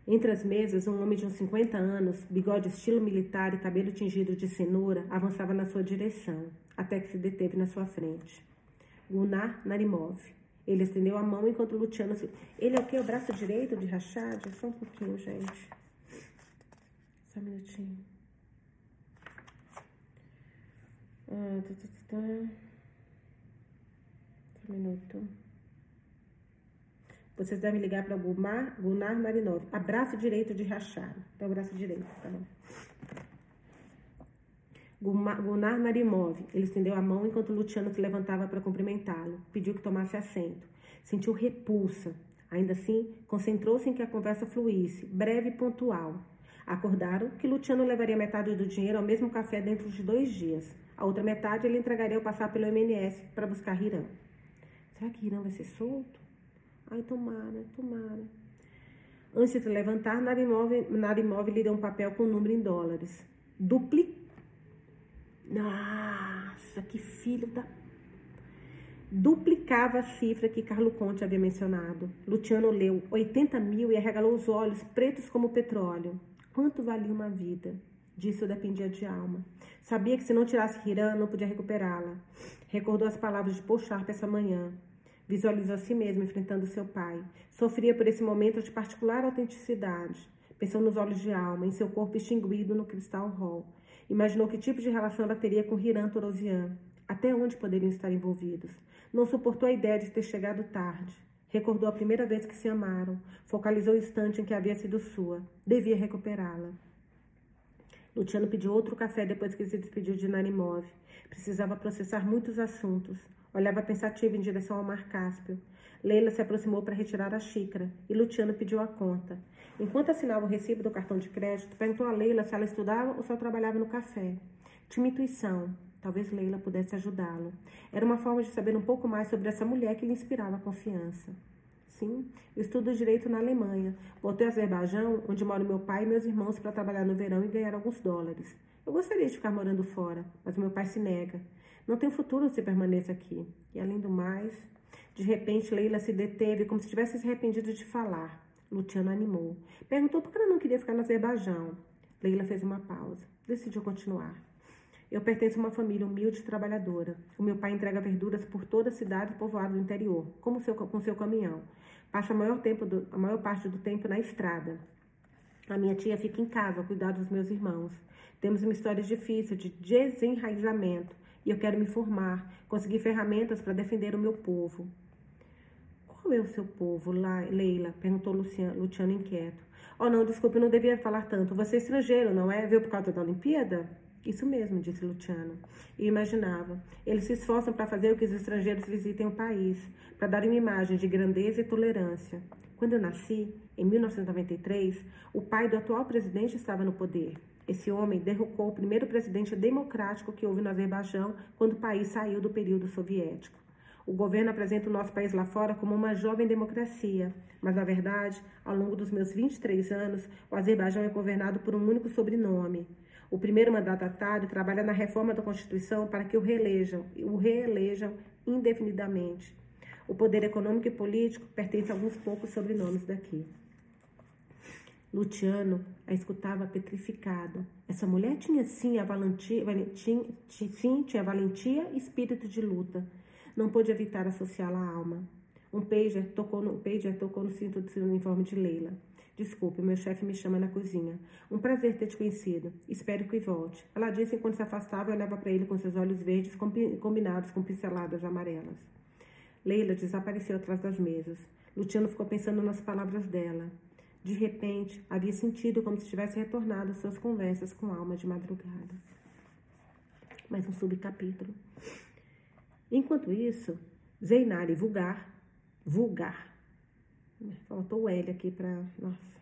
Entre as mesas, um homem de uns 50 anos, bigode estilo militar e cabelo tingido de cenoura, avançava na sua direção, até que se deteve na sua frente. Gunnar Narimov. Ele estendeu a mão enquanto Luciano... Se... Ele é o quê? O braço direito de Rachad? Só um pouquinho, gente. Só um minutinho. Ah, tá, tá, tá. tá. Só um minuto. Vocês devem ligar para o Gunnar, Gunnar Marinov. Abraço direito de Rachar. Então, braço direito, tá bom? Gunnar Narimov. Ele estendeu a mão enquanto Luciano se levantava para cumprimentá-lo. Pediu que tomasse assento. Sentiu repulsa. Ainda assim, concentrou-se em que a conversa fluísse, breve e pontual. Acordaram que Luciano levaria metade do dinheiro ao mesmo café dentro de dois dias. A outra metade ele entregaria ao passar pelo MNS para buscar Irã. Será que Irã vai ser solto? Ai, tomara, tomara. Antes de levantar, Narimov, Narimov lhe deu um papel com o um número em dólares. Dupli... Nossa, que filho da... Duplicava a cifra que Carlo Conte havia mencionado. Luciano leu 80 mil e arregalou os olhos, pretos como petróleo. Quanto valia uma vida? Disso dependia de alma. Sabia que se não tirasse Hiran, não podia recuperá-la. Recordou as palavras de Sharp essa manhã. Visualizou a si mesmo enfrentando seu pai. Sofria por esse momento de particular autenticidade. Pensou nos olhos de alma, em seu corpo extinguido no cristal hall. Imaginou que tipo de relação ela teria com Hiran Torosian. Até onde poderiam estar envolvidos. Não suportou a ideia de ter chegado tarde. Recordou a primeira vez que se amaram. Focalizou o instante em que havia sido sua. Devia recuperá-la. Luciano pediu outro café depois que se despediu de Narimov. Precisava processar muitos assuntos. Olhava pensativa em direção ao mar Cáspio. Leila se aproximou para retirar a xícara e Luciano pediu a conta. Enquanto assinava o recibo do cartão de crédito, perguntou a Leila se ela estudava ou só trabalhava no café. Tinha intuição. Talvez Leila pudesse ajudá-lo. Era uma forma de saber um pouco mais sobre essa mulher que lhe inspirava confiança. Sim, eu estudo direito na Alemanha. Voltei ao Azerbaijão, onde moram meu pai e meus irmãos, para trabalhar no verão e ganhar alguns dólares. Eu gostaria de ficar morando fora, mas meu pai se nega. Não tem futuro se permaneça aqui. E além do mais, de repente Leila se deteve como se tivesse se arrependido de falar. Luciano animou. Perguntou por que ela não queria ficar no Azerbaijão. Leila fez uma pausa. Decidiu continuar. Eu pertenço a uma família humilde e trabalhadora. O meu pai entrega verduras por toda a cidade e povoado do interior, como seu, com seu caminhão. Passa a maior, tempo do, a maior parte do tempo na estrada. A minha tia fica em casa a cuidar dos meus irmãos. Temos uma história difícil de desenraizamento e eu quero me formar, conseguir ferramentas para defender o meu povo. Qual é o seu povo, Leila? Perguntou Luciano, Luciano inquieto. Oh, não, desculpe, não devia falar tanto. Você é estrangeiro, não é? Veio por causa da Olimpíada? Isso mesmo, disse Luciano. E imaginava. Eles se esforçam para fazer o que os estrangeiros visitem o país, para dar uma imagem de grandeza e tolerância. Quando eu nasci, em 1993, o pai do atual presidente estava no poder. Esse homem derrocou o primeiro presidente democrático que houve no Azerbaijão quando o país saiu do período soviético. O governo apresenta o nosso país lá fora como uma jovem democracia, mas na verdade, ao longo dos meus 23 anos, o Azerbaijão é governado por um único sobrenome. O primeiro mandatário trabalha na reforma da Constituição para que o reelejam, o reelejam indefinidamente. O poder econômico e político pertence a alguns poucos sobrenomes daqui. Luciano a escutava petrificado. Essa mulher tinha sim a valentia, valentia, sim, tinha valentia e espírito de luta. Não pôde evitar associá-la à alma. Um pager tocou no, pager tocou no cinto do uniforme de Leila. Desculpe, meu chefe me chama na cozinha. Um prazer ter te conhecido. Espero que volte. Ela disse enquanto se afastava e olhava para ele com seus olhos verdes combinados com pinceladas amarelas. Leila desapareceu atrás das mesas. Luciano ficou pensando nas palavras dela. De repente, havia sentido como se tivesse retornado às suas conversas com alma de madrugada. Mais um subcapítulo. Enquanto isso, Zeinari vulgar, vulgar, faltou o L aqui para, nossa,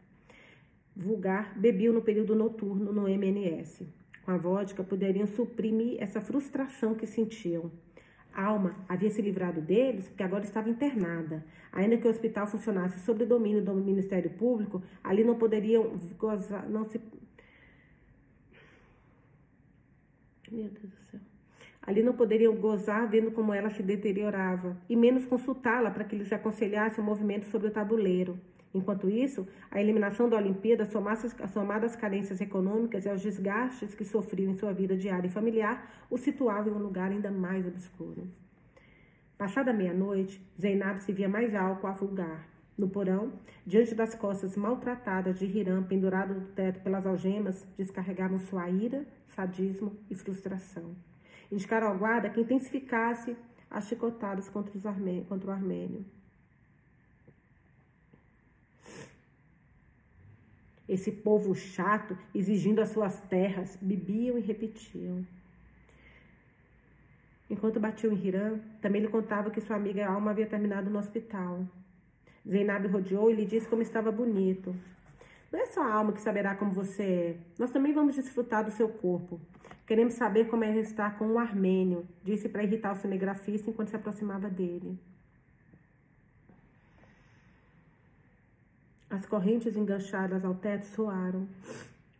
vulgar, bebiam no período noturno no MNS. Com a vodka, poderiam suprimir essa frustração que sentiam. Alma havia se livrado deles porque agora estava internada. Ainda que o hospital funcionasse sob o domínio do Ministério Público, ali não poderiam gozar, não se. Meu Deus do céu. Ali não poderiam gozar vendo como ela se deteriorava, e menos consultá-la para que lhes aconselhasse o movimento sobre o tabuleiro. Enquanto isso, a eliminação da Olimpíada, somada às carências econômicas e aos desgastes que sofriam em sua vida diária e familiar, o situava em um lugar ainda mais obscuro. Passada meia-noite, Zeinab se via mais álcool a vulgar. No porão, diante das costas maltratadas de Hiram, pendurado do teto pelas algemas, descarregavam sua ira, sadismo e frustração. Indicaram ao guarda que intensificasse as chicotadas contra, contra o armênio. Esse povo chato, exigindo as suas terras, bebiam e repetiam. Enquanto batiam em Hiram, também lhe contava que sua amiga Alma havia terminado no hospital. Zainab rodeou e lhe disse como estava bonito. Não é só a alma que saberá como você é. Nós também vamos desfrutar do seu corpo. Queremos saber como é estar com o armênio, disse para irritar o cinegrafista enquanto se aproximava dele. As correntes enganchadas ao teto soaram.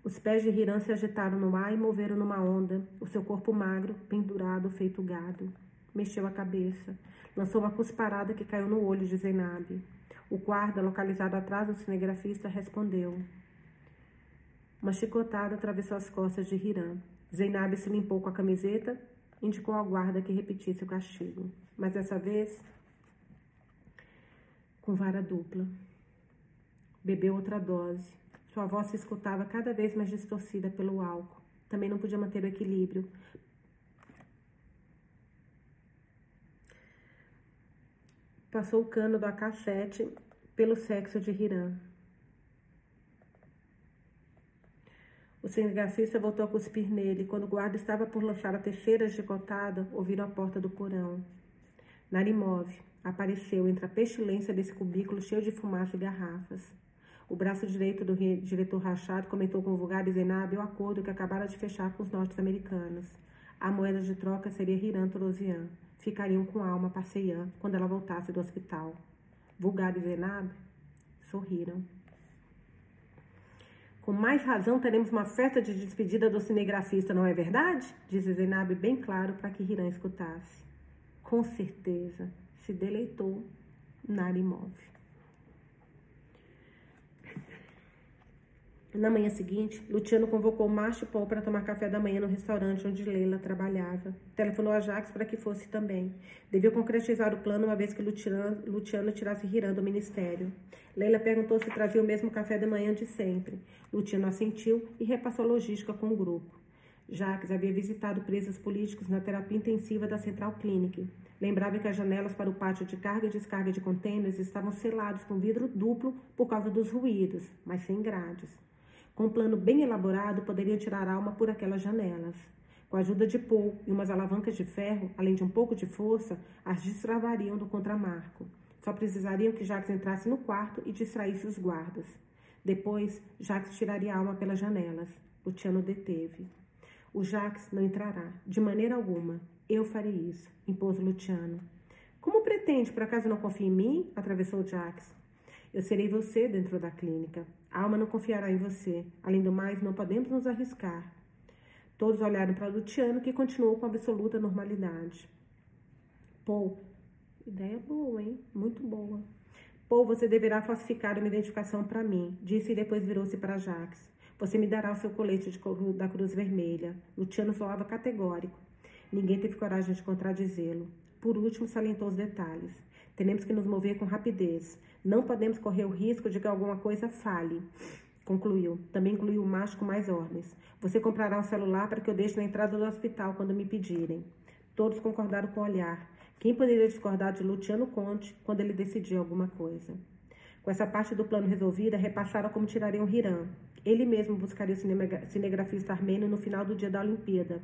Os pés de Hiram se agitaram no ar e moveram numa onda, o seu corpo magro, pendurado, feito gado. Mexeu a cabeça. Lançou uma cusparada que caiu no olho de Zenab. O guarda, localizado atrás do cinegrafista, respondeu. Uma chicotada atravessou as costas de Hiram. Zeinab se limpou com a camiseta, indicou ao guarda que repetisse o castigo. Mas dessa vez, com vara dupla. Bebeu outra dose. Sua voz se escutava cada vez mais distorcida pelo álcool. Também não podia manter o equilíbrio. Passou o cano do AK-7 pelo sexo de Hiram. O cinegrafista voltou a cuspir nele. Quando o guarda estava por lançar a terceira chicotada, ouviram a porta do porão. Narimov apareceu entre a pestilência desse cubículo cheio de fumaça e garrafas. O braço direito do diretor Rachado comentou com o vulgar Zenab o acordo que acabara de fechar com os norte-americanos. A moeda de troca seria Hiran Torosian. Ficariam com alma Passeian quando ela voltasse do hospital. Vulgar e Zenab sorriram. Com mais razão, teremos uma festa de despedida do cinegrafista, não é verdade? Disse Zenab bem claro para que Hiran escutasse. Com certeza, se deleitou Narimov. Na manhã seguinte, Luciano convocou Márcio Paul para tomar café da manhã no restaurante onde Leila trabalhava. Telefonou a Jax para que fosse também. Devia concretizar o plano uma vez que Luciano, Luciano tirasse Hiran do ministério. Leila perguntou se trazia o mesmo café da manhã de sempre. Luciano assentiu e repassou a logística com o grupo. Jacques havia visitado presos políticos na terapia intensiva da Central Clinic. Lembrava que as janelas para o pátio de carga e descarga de contêineres estavam selados com vidro duplo por causa dos ruídos, mas sem grades. Com um plano bem elaborado, poderiam tirar a alma por aquelas janelas. Com a ajuda de Paul e umas alavancas de ferro, além de um pouco de força, as destravariam do contramarco. Só precisariam que Jacques entrasse no quarto e distraísse os guardas. Depois, Jacques tiraria a alma pelas janelas. Luciano deteve. O Jacques não entrará, de maneira alguma. Eu farei isso, impôs Luciano. Como pretende, por acaso não confia em mim? atravessou Jacques. Eu serei você dentro da clínica. A alma não confiará em você. Além do mais, não podemos nos arriscar. Todos olharam para Luciano, que continuou com absoluta normalidade. Paul, ideia boa, hein? Muito boa. Paul, você deverá falsificar uma identificação para mim, disse e depois virou-se para Jacques. Você me dará o seu colete de, da Cruz Vermelha. Luciano soava categórico. Ninguém teve coragem de contradizê-lo. Por último, salientou os detalhes. Temos que nos mover com rapidez. Não podemos correr o risco de que alguma coisa falhe. Concluiu. Também incluiu o macho com mais ordens. Você comprará um celular para que eu deixe na entrada do hospital quando me pedirem. Todos concordaram com o olhar. Quem poderia discordar de Luciano Conte quando ele decidia alguma coisa? Com essa parte do plano resolvida, repassaram como tirariam Hiram. Ele mesmo buscaria o cinegrafista armênio no final do dia da Olimpíada.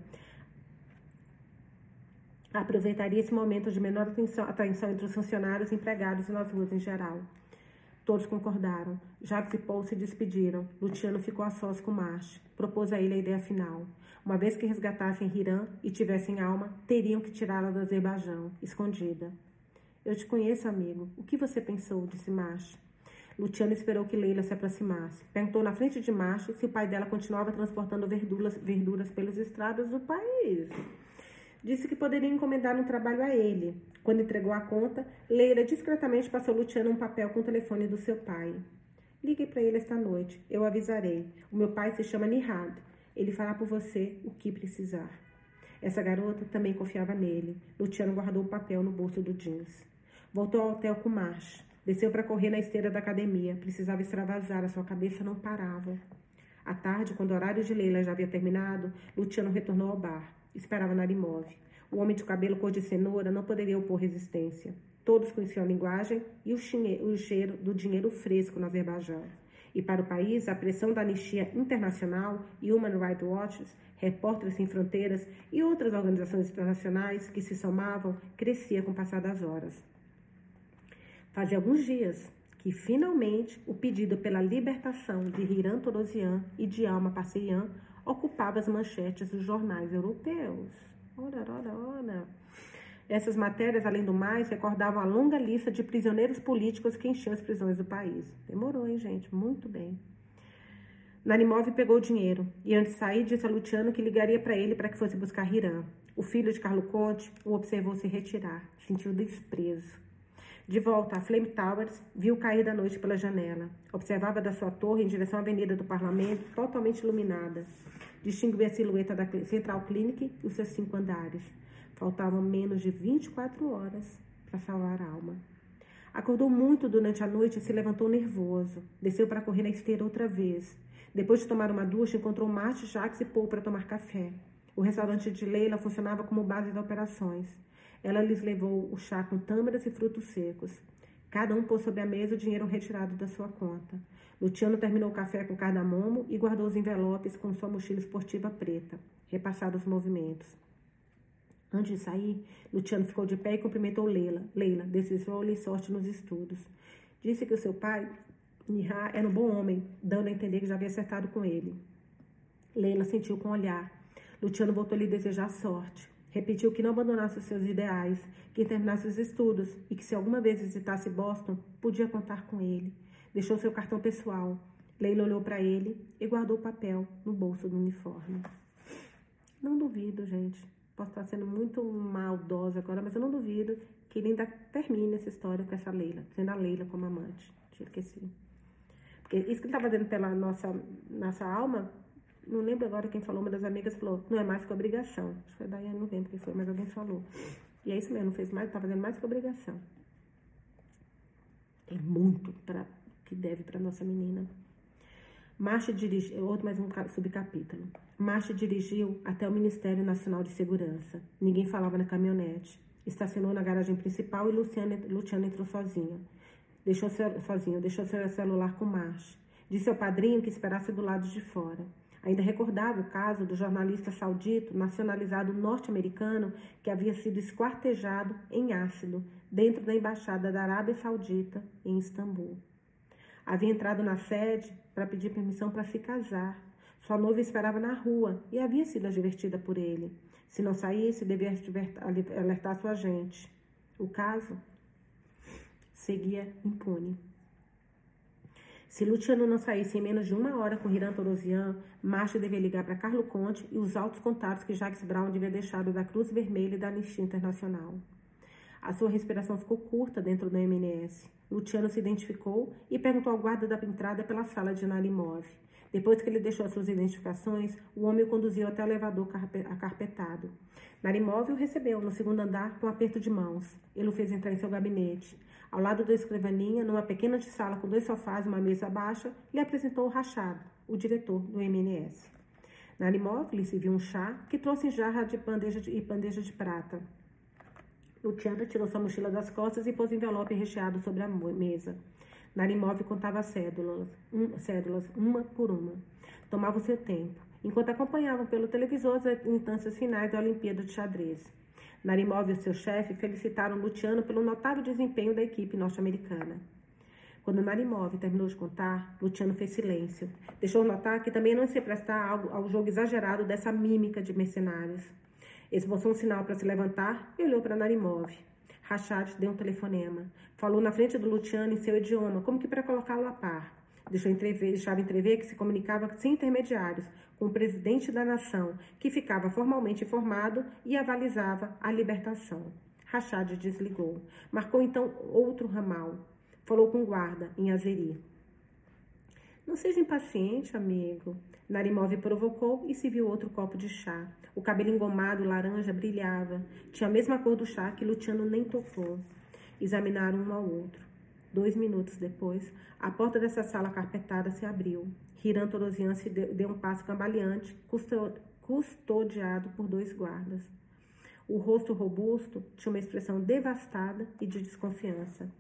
Aproveitaria esse momento de menor atenção, entre os funcionários, empregados e nas ruas em geral. Todos concordaram. Jacques e Paul se despediram. Luciano ficou a sós com Marche. Propôs a ele a ideia final. Uma vez que resgatassem Hiram e tivessem alma, teriam que tirá-la do Azerbaijão, escondida. Eu te conheço, amigo. O que você pensou? disse Marche. Luciano esperou que Leila se aproximasse. Perguntou na frente de Marche se o pai dela continuava transportando verduras, verduras pelas estradas do país. Disse que poderia encomendar um trabalho a ele. Quando entregou a conta, Leila discretamente passou Luciano um papel com o telefone do seu pai. Ligue para ele esta noite, eu avisarei. O meu pai se chama Nihad. Ele fará por você o que precisar. Essa garota também confiava nele. Luciano guardou o papel no bolso do jeans. Voltou ao hotel com Marsh. Desceu para correr na esteira da academia. Precisava extravasar, a sua cabeça não parava. À tarde, quando o horário de Leila já havia terminado, Luciano retornou ao bar. Esperava Narimov. O homem de cabelo cor de cenoura não poderia opor resistência. Todos conheciam a linguagem e o cheiro do dinheiro fresco no Azerbaijão. E para o país, a pressão da Anistia Internacional, Human Rights Watch, Repórteres Sem Fronteiras e outras organizações internacionais que se somavam crescia com o passar das horas. Fazia alguns dias que, finalmente, o pedido pela libertação de Hiran Torosian e de Alma Passeyan ocupava as manchetes dos jornais europeus. Ora, ora, ora. Essas matérias, além do mais, recordavam a longa lista de prisioneiros políticos que enchiam as prisões do país. Demorou, hein, gente? Muito bem. Narimov pegou o dinheiro e, antes de sair, disse a Luciano que ligaria para ele para que fosse buscar Hiram. O filho de Carlo Conte o observou se retirar. Sentiu desprezo. De volta a Flame Towers, viu cair da noite pela janela. Observava da sua torre em direção à Avenida do Parlamento, totalmente iluminada. Distinguia a silhueta da Central Clinic e os seus cinco andares. Faltavam menos de 24 horas para salvar a alma. Acordou muito durante a noite e se levantou nervoso. Desceu para correr na esteira outra vez. Depois de tomar uma ducha, encontrou Marte, Jacques e Paul para tomar café. O restaurante de Leila funcionava como base de operações. Ela lhes levou o chá com tâmaras e frutos secos. Cada um pôs sobre a mesa o dinheiro retirado da sua conta. Luciano terminou o café com cardamomo e guardou os envelopes com sua mochila esportiva preta, repassados os movimentos. Antes de sair, Luciano ficou de pé e cumprimentou Leila. Leila desejou-lhe sorte nos estudos. Disse que o seu pai, Nihá, era um bom homem, dando a entender que já havia acertado com ele. Leila sentiu com o olhar. Luciano voltou a lhe desejar sorte. Repetiu que não abandonasse os seus ideais, que terminasse os estudos e que se alguma vez visitasse Boston, podia contar com ele. Deixou seu cartão pessoal. Leila olhou para ele e guardou o papel no bolso do uniforme. Não duvido, gente. Posso estar sendo muito maldosa agora, mas eu não duvido que ele ainda termine essa história com essa Leila, tendo a Leila como amante. Tinha esquecido. Porque isso que ele estava fazendo pela nossa, nossa alma não lembro agora quem falou, uma das amigas falou, não é mais que obrigação. Acho que foi não lembro quem foi, mas alguém falou. E é isso mesmo, não fez mais, tá fazendo mais que obrigação. Tem muito para que deve para nossa menina. Marcha dirigiu, outro mais um subcapítulo. Marcha dirigiu até o Ministério Nacional de Segurança. Ninguém falava na caminhonete. Estacionou na garagem principal e Luciana, Luciana entrou sozinha. Deixou seu, sozinho, deixou seu celular com Marcha. Disse ao padrinho que esperasse do lado de fora. Ainda recordava o caso do jornalista saudito nacionalizado norte-americano que havia sido esquartejado em ácido dentro da embaixada da Arábia Saudita em Istambul. Havia entrado na sede para pedir permissão para se casar. Sua noiva esperava na rua e havia sido advertida por ele. Se não saísse, devia alertar sua agente. O caso seguia impune. Se Luciano não saísse em menos de uma hora com Hiran Torosian, Marcha devia ligar para Carlo Conte e os altos contatos que Jacques Brown devia deixado da Cruz Vermelha e da Anistia Internacional. A sua respiração ficou curta dentro da MNS. Luciano se identificou e perguntou ao guarda da entrada pela sala de Narimov. Depois que ele deixou as suas identificações, o homem o conduziu até o elevador acarpetado. Narimov o recebeu no segundo andar com um aperto de mãos. Ele o fez entrar em seu gabinete. Ao lado da escrivaninha, numa pequena sala com dois sofás e uma mesa baixa, lhe apresentou o Rachado, o diretor do MNS. Narimov lhe serviu um chá que trouxe em jarra de bandeja de, e bandeja de prata. Luciana tirou sua mochila das costas e pôs o envelope recheado sobre a mesa. Narimov contava cédulas, um, cédulas, uma por uma. Tomava o seu tempo, enquanto acompanhavam pelo televisor as instâncias finais da Olimpíada de Xadrez. Narimov e seu chefe felicitaram Luciano pelo notável desempenho da equipe norte-americana. Quando Narimov terminou de contar, Luciano fez silêncio. Deixou notar que também não se prestar ao, ao jogo exagerado dessa mímica de mercenários. Esboçou um sinal para se levantar e olhou para Narimov. Rachad deu um telefonema. Falou na frente do Luciano em seu idioma, como que para colocá-lo a par. Deixou entrever, deixava entrever que se comunicava sem intermediários com o presidente da nação, que ficava formalmente informado e avalizava a libertação. Rachad desligou. Marcou então outro ramal. Falou com o guarda em Azeri. Não seja impaciente, amigo. Narimov provocou e se viu outro copo de chá. O cabelo engomado laranja brilhava. Tinha a mesma cor do chá que Luciano nem tocou. Examinaram um ao outro. Dois minutos depois, a porta dessa sala carpetada se abriu. Hiran Torosian se deu, deu um passo cambaleante, custodiado por dois guardas. O rosto robusto tinha uma expressão devastada e de desconfiança.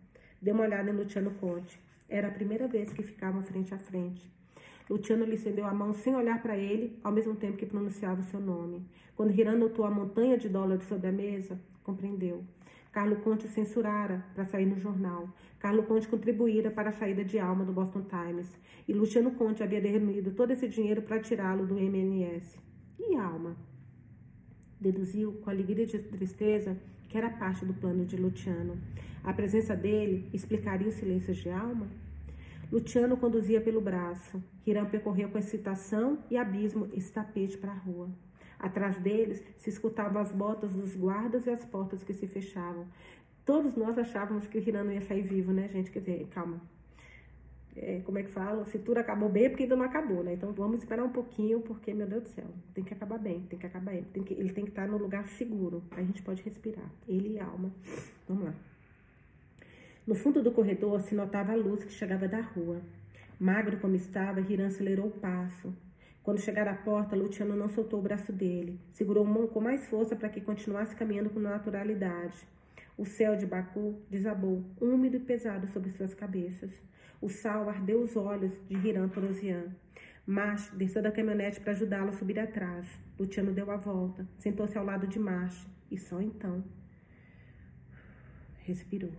Deu uma olhada em Luciano Conte. Era a primeira vez que ficavam frente a frente. Luciano lhe estendeu a mão sem olhar para ele, ao mesmo tempo que pronunciava o seu nome. Quando Hiran notou a montanha de dólares sobre a mesa, compreendeu. Carlo Conte censurara para sair no jornal. Carlo Conte contribuíra para a saída de alma do Boston Times. E Luciano Conte havia reunido todo esse dinheiro para tirá-lo do MNS. E alma? Deduziu, com alegria e tristeza, que era parte do plano de Luciano. A presença dele explicaria o silêncio de alma? Luciano conduzia pelo braço. Hiram percorreu com excitação e abismo esse tapete para a rua. Atrás deles se escutavam as botas dos guardas e as portas que se fechavam. Todos nós achávamos que o Hiram não ia sair vivo, né, gente? Quer dizer, calma. É, como é que fala? Se tudo acabou bem, é porque ainda não acabou, né? Então vamos esperar um pouquinho, porque, meu Deus do céu, tem que acabar bem, tem que acabar bem. Tem que, ele tem que estar no lugar seguro. A gente pode respirar. Ele e a alma. Vamos lá. No fundo do corredor se notava a luz que chegava da rua. Magro como estava, Hiran acelerou o passo. Quando chegaram à porta, Luciano não soltou o braço dele. Segurou mão com mais força para que continuasse caminhando com naturalidade. O céu de Baku desabou, úmido e pesado sobre suas cabeças. O sal ardeu os olhos de Hiran Torosian. Marsh desceu da caminhonete para ajudá-lo a subir atrás. Luciano deu a volta, sentou-se ao lado de Marsh e só então respirou.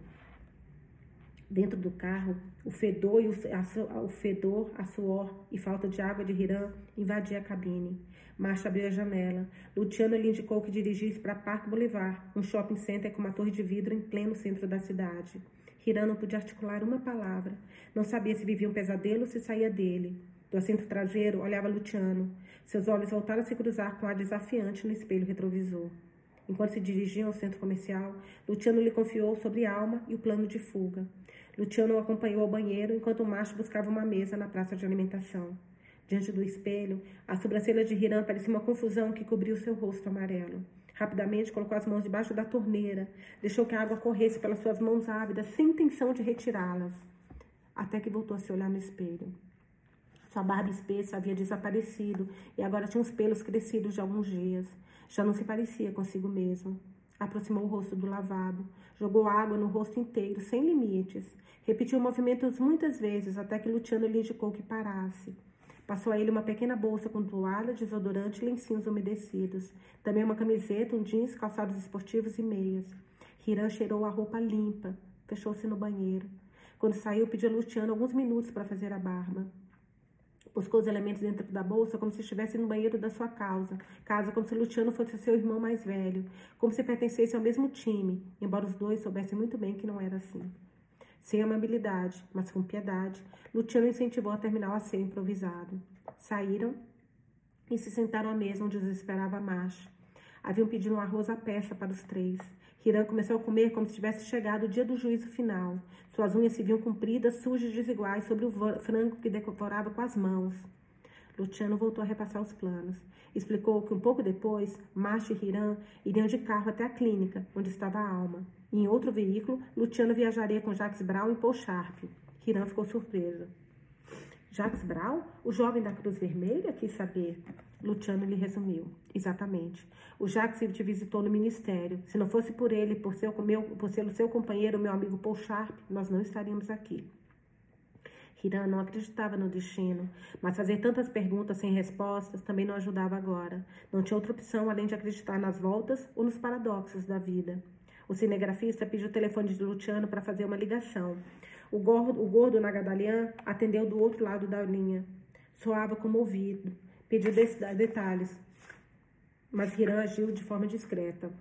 Dentro do carro, o fedor, e o, a, o fedor, a suor e falta de água de Hiram invadia a cabine. Marcha abriu a janela. Luciano lhe indicou que dirigisse para Park Boulevard, um shopping center com uma torre de vidro em pleno centro da cidade. Hiram não podia articular uma palavra. Não sabia se vivia um pesadelo ou se saía dele. Do assento traseiro, olhava Luciano. Seus olhos voltaram a se cruzar com ar desafiante no espelho retrovisor. Enquanto se dirigiam ao centro comercial, Luciano lhe confiou sobre alma e o plano de fuga. Luciano o acompanhou ao banheiro enquanto o macho buscava uma mesa na praça de alimentação. Diante do espelho, a sobrancelha de Hiram parecia uma confusão que cobriu seu rosto amarelo. Rapidamente colocou as mãos debaixo da torneira, deixou que a água corresse pelas suas mãos ávidas, sem intenção de retirá-las, até que voltou a se olhar no espelho. Sua barba espessa havia desaparecido e agora tinha os pelos crescidos de alguns dias. Já não se parecia consigo mesmo. Aproximou o rosto do lavabo, jogou água no rosto inteiro, sem limites. Repetiu movimentos muitas vezes até que Luciano lhe indicou que parasse. Passou a ele uma pequena bolsa com toalha, desodorante e lencinhos umedecidos. Também uma camiseta, um jeans, calçados esportivos e meias. Hiran cheirou a roupa limpa. Fechou-se no banheiro. Quando saiu, pediu a Luciano alguns minutos para fazer a barba. Buscou os elementos dentro da bolsa como se estivesse no banheiro da sua casa, casa como se Luciano fosse seu irmão mais velho, como se pertencesse ao mesmo time, embora os dois soubessem muito bem que não era assim. Sem amabilidade, mas com piedade, Luciano incentivou a terminar o asseio improvisado. Saíram e se sentaram à mesa onde os esperava a Macho. Haviam pedido um arroz à peça para os três. Hiram começou a comer como se tivesse chegado o dia do juízo final. Suas unhas se viam compridas, sujas e desiguais sobre o frango que decorava com as mãos. Luciano voltou a repassar os planos. Explicou que um pouco depois, Macho e Hiram iriam de carro até a clínica, onde estava a alma. Em outro veículo, Luciano viajaria com Jacques Brown e Paul Sharp. Hiram ficou surpreso. Jacques Brown, o jovem da Cruz Vermelha, quis saber. Luciano lhe resumiu. Exatamente. O Jacques te visitou no ministério. Se não fosse por ele, por, seu, meu, por ser o seu companheiro, meu amigo Paul Sharp, nós não estaríamos aqui. Hiran não acreditava no destino, mas fazer tantas perguntas sem respostas também não ajudava agora. Não tinha outra opção além de acreditar nas voltas ou nos paradoxos da vida. O cinegrafista pediu o telefone de Luciano para fazer uma ligação. O gordo, o gordo Nagadalian atendeu do outro lado da linha. Soava comovido. Pediu detalhes, mas Hiran agiu de forma discreta.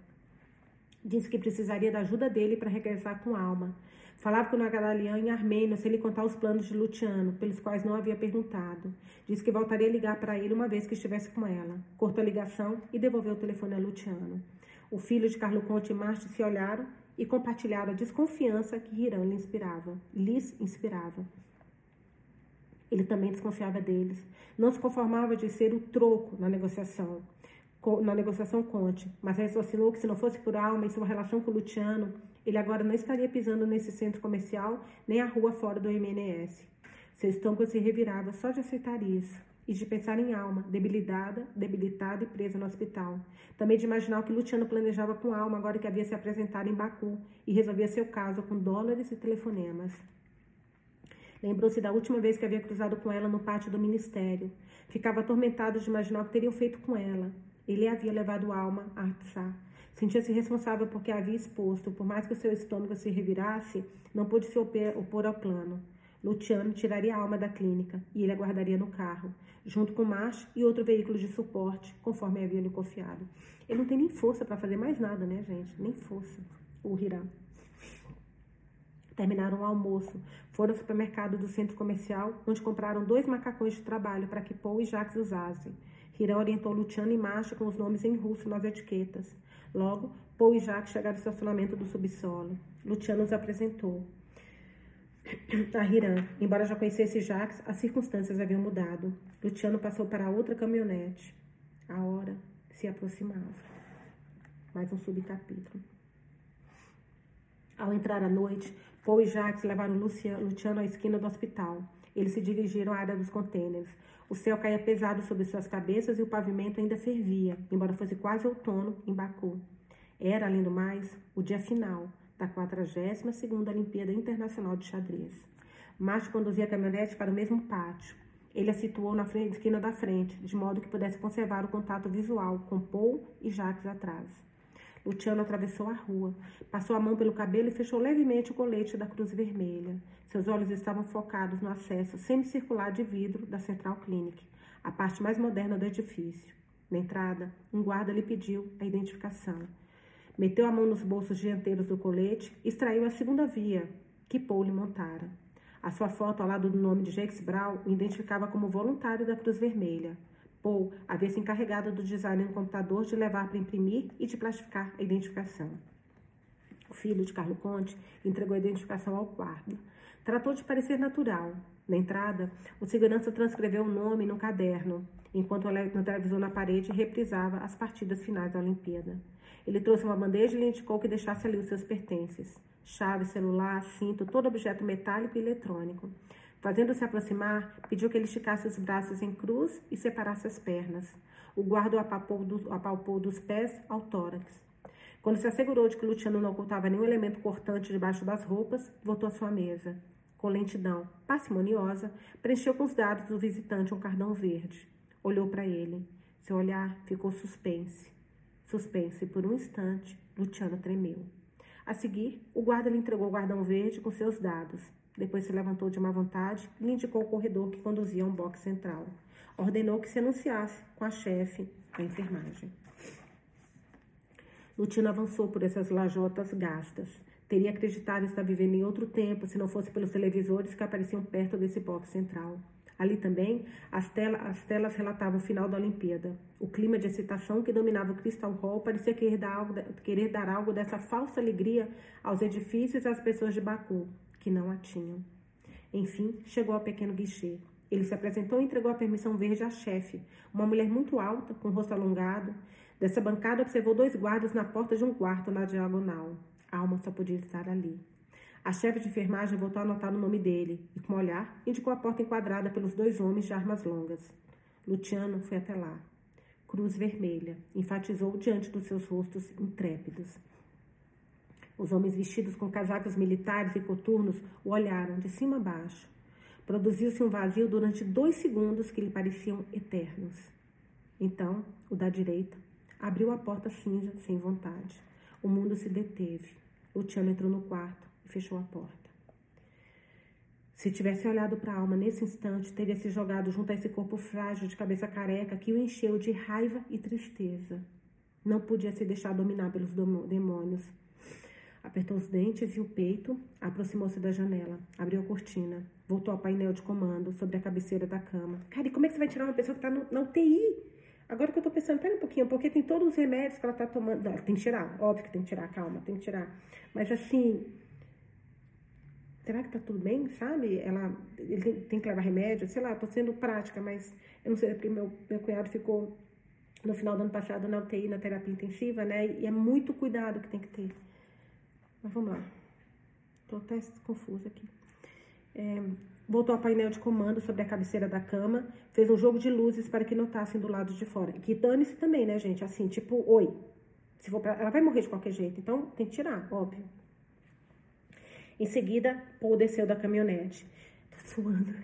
Disse que precisaria da ajuda dele para regressar com alma. Falava com o Nagadalian em armênio sem lhe contar os planos de Luciano, pelos quais não havia perguntado. Disse que voltaria a ligar para ele uma vez que estivesse com ela. Cortou a ligação e devolveu o telefone a Luciano. O filho de Carlo Conte e Marte se olharam e compartilharam a desconfiança que Hiram lhe inspirava, lhes inspirava. Ele também desconfiava deles. Não se conformava de ser o troco na negociação na negociação Conte, mas raciocinou que se não fosse por alma e sua relação com Luciano, ele agora não estaria pisando nesse centro comercial nem a rua fora do MNS. Seu estômago se revirava só de aceitar isso e de pensar em alma, debilitada, debilitada e presa no hospital. Também de imaginar o que Luciano planejava com alma agora que havia se apresentado em Baku e resolvia seu caso com dólares e telefonemas. Lembrou-se da última vez que havia cruzado com ela no pátio do ministério. Ficava atormentado de imaginar o que teriam feito com ela. Ele havia levado alma a Artsá. Sentia-se responsável porque a havia exposto. Por mais que o seu estômago se revirasse, não pôde se opor ao plano. Luciano tiraria a alma da clínica e ele aguardaria no carro, junto com March e outro veículo de suporte, conforme havia lhe confiado. Ele não tem nem força para fazer mais nada, né, gente? Nem força. O Hiram. Terminaram o almoço. Foram ao supermercado do centro comercial, onde compraram dois macacões de trabalho para que Paul e Jacques usassem. Irã orientou Luciano e Marcha com os nomes em russo nas etiquetas. Logo, Paul e Jacques chegaram ao estacionamento do subsolo. Luciano os apresentou. A Hiram, embora já conhecesse Jacques, as circunstâncias haviam mudado. Luciano passou para outra caminhonete. A hora se aproximava. Mais um subcapítulo. Ao entrar à noite, Paul e Jacques levaram Luciano à esquina do hospital. Eles se dirigiram à área dos contêineres. O céu caía pesado sobre suas cabeças e o pavimento ainda fervia, embora fosse quase outono em Baku. Era, além do mais, o dia final da 42ª Olimpíada Internacional de Xadrez. Márcio conduzia a caminhonete para o mesmo pátio. Ele a situou na frente, esquina da frente, de modo que pudesse conservar o contato visual com Paul e Jacques atrás. Luciano atravessou a rua, passou a mão pelo cabelo e fechou levemente o colete da Cruz Vermelha. Seus olhos estavam focados no acesso semicircular de vidro da Central Clinic, a parte mais moderna do edifício. Na entrada, um guarda lhe pediu a identificação. Meteu a mão nos bolsos dianteiros do colete extraiu a segunda via que Paul lhe montara. A sua foto ao lado do nome de Jacques Brown o identificava como voluntário da Cruz Vermelha. Paul havia se encarregado do design no computador de levar para imprimir e de plastificar a identificação. O filho de Carlo Conte entregou a identificação ao guarda. Tratou de parecer natural. Na entrada, o segurança transcreveu o nome no caderno, enquanto o televisor na parede reprisava as partidas finais da Olimpíada. Ele trouxe uma bandeja e lhe indicou que deixasse ali os seus pertences: chave, celular, cinto, todo objeto metálico e eletrônico. Fazendo-se aproximar, pediu que ele esticasse os braços em cruz e separasse as pernas. O guarda o apalpou, do, apalpou dos pés ao tórax. Quando se assegurou de que Luciano não ocultava nenhum elemento cortante debaixo das roupas, voltou à sua mesa. Com lentidão parcimoniosa, preencheu com os dados do visitante um cardão verde. Olhou para ele. Seu olhar ficou suspense. Suspense por um instante, Luciano tremeu. A seguir, o guarda lhe entregou o guardão verde com seus dados. Depois se levantou de má vontade e lhe indicou o corredor que conduzia a um box central. Ordenou que se anunciasse com a chefe da enfermagem. Lutino avançou por essas lajotas gastas. Teria acreditado estar vivendo em outro tempo se não fosse pelos televisores que apareciam perto desse box central. Ali também, as, tela, as telas relatavam o final da Olimpíada. O clima de excitação que dominava o Crystal Hall parecia querer dar algo, querer dar algo dessa falsa alegria aos edifícios e às pessoas de Baku, que não a tinham. Enfim, chegou ao pequeno guichê. Ele se apresentou e entregou a permissão verde à chefe, uma mulher muito alta, com o rosto alongado. Dessa bancada, observou dois guardas na porta de um quarto na diagonal. A alma só podia estar ali. A chefe de enfermagem voltou a anotar o nome dele e, com um olhar, indicou a porta enquadrada pelos dois homens de armas longas. Luciano foi até lá. Cruz vermelha, enfatizou diante dos seus rostos intrépidos. Os homens vestidos com casacos militares e coturnos o olharam de cima a baixo. Produziu-se um vazio durante dois segundos que lhe pareciam eternos. Então, o da direita abriu a porta cinza sem vontade. O mundo se deteve. Luciano entrou no quarto fechou a porta. Se tivesse olhado para a alma nesse instante, teria se jogado junto a esse corpo frágil de cabeça careca que o encheu de raiva e tristeza. Não podia se deixar dominar pelos demônios. Apertou os dentes e o peito, aproximou-se da janela, abriu a cortina, voltou ao painel de comando sobre a cabeceira da cama. Cara, e como é que você vai tirar uma pessoa que está na UTI? Agora que eu tô pensando, pera um pouquinho, porque tem todos os remédios que ela tá tomando. Não, tem que tirar, óbvio que tem que tirar, calma, tem que tirar. Mas assim, será que tá tudo bem, sabe? Ela, ele tem, tem que levar remédio, sei lá, tô sendo prática, mas eu não sei, é porque meu, meu cunhado ficou no final do ano passado na UTI, na terapia intensiva, né? E é muito cuidado que tem que ter. Mas vamos lá. Tô até confusa aqui. É, voltou ao painel de comando sobre a cabeceira da cama, fez um jogo de luzes para que notassem do lado de fora. Que dane-se também, né, gente? Assim, tipo, oi. Se for pra, ela vai morrer de qualquer jeito, então tem que tirar, óbvio. Em seguida, Paul desceu da caminhonete. Tô suando.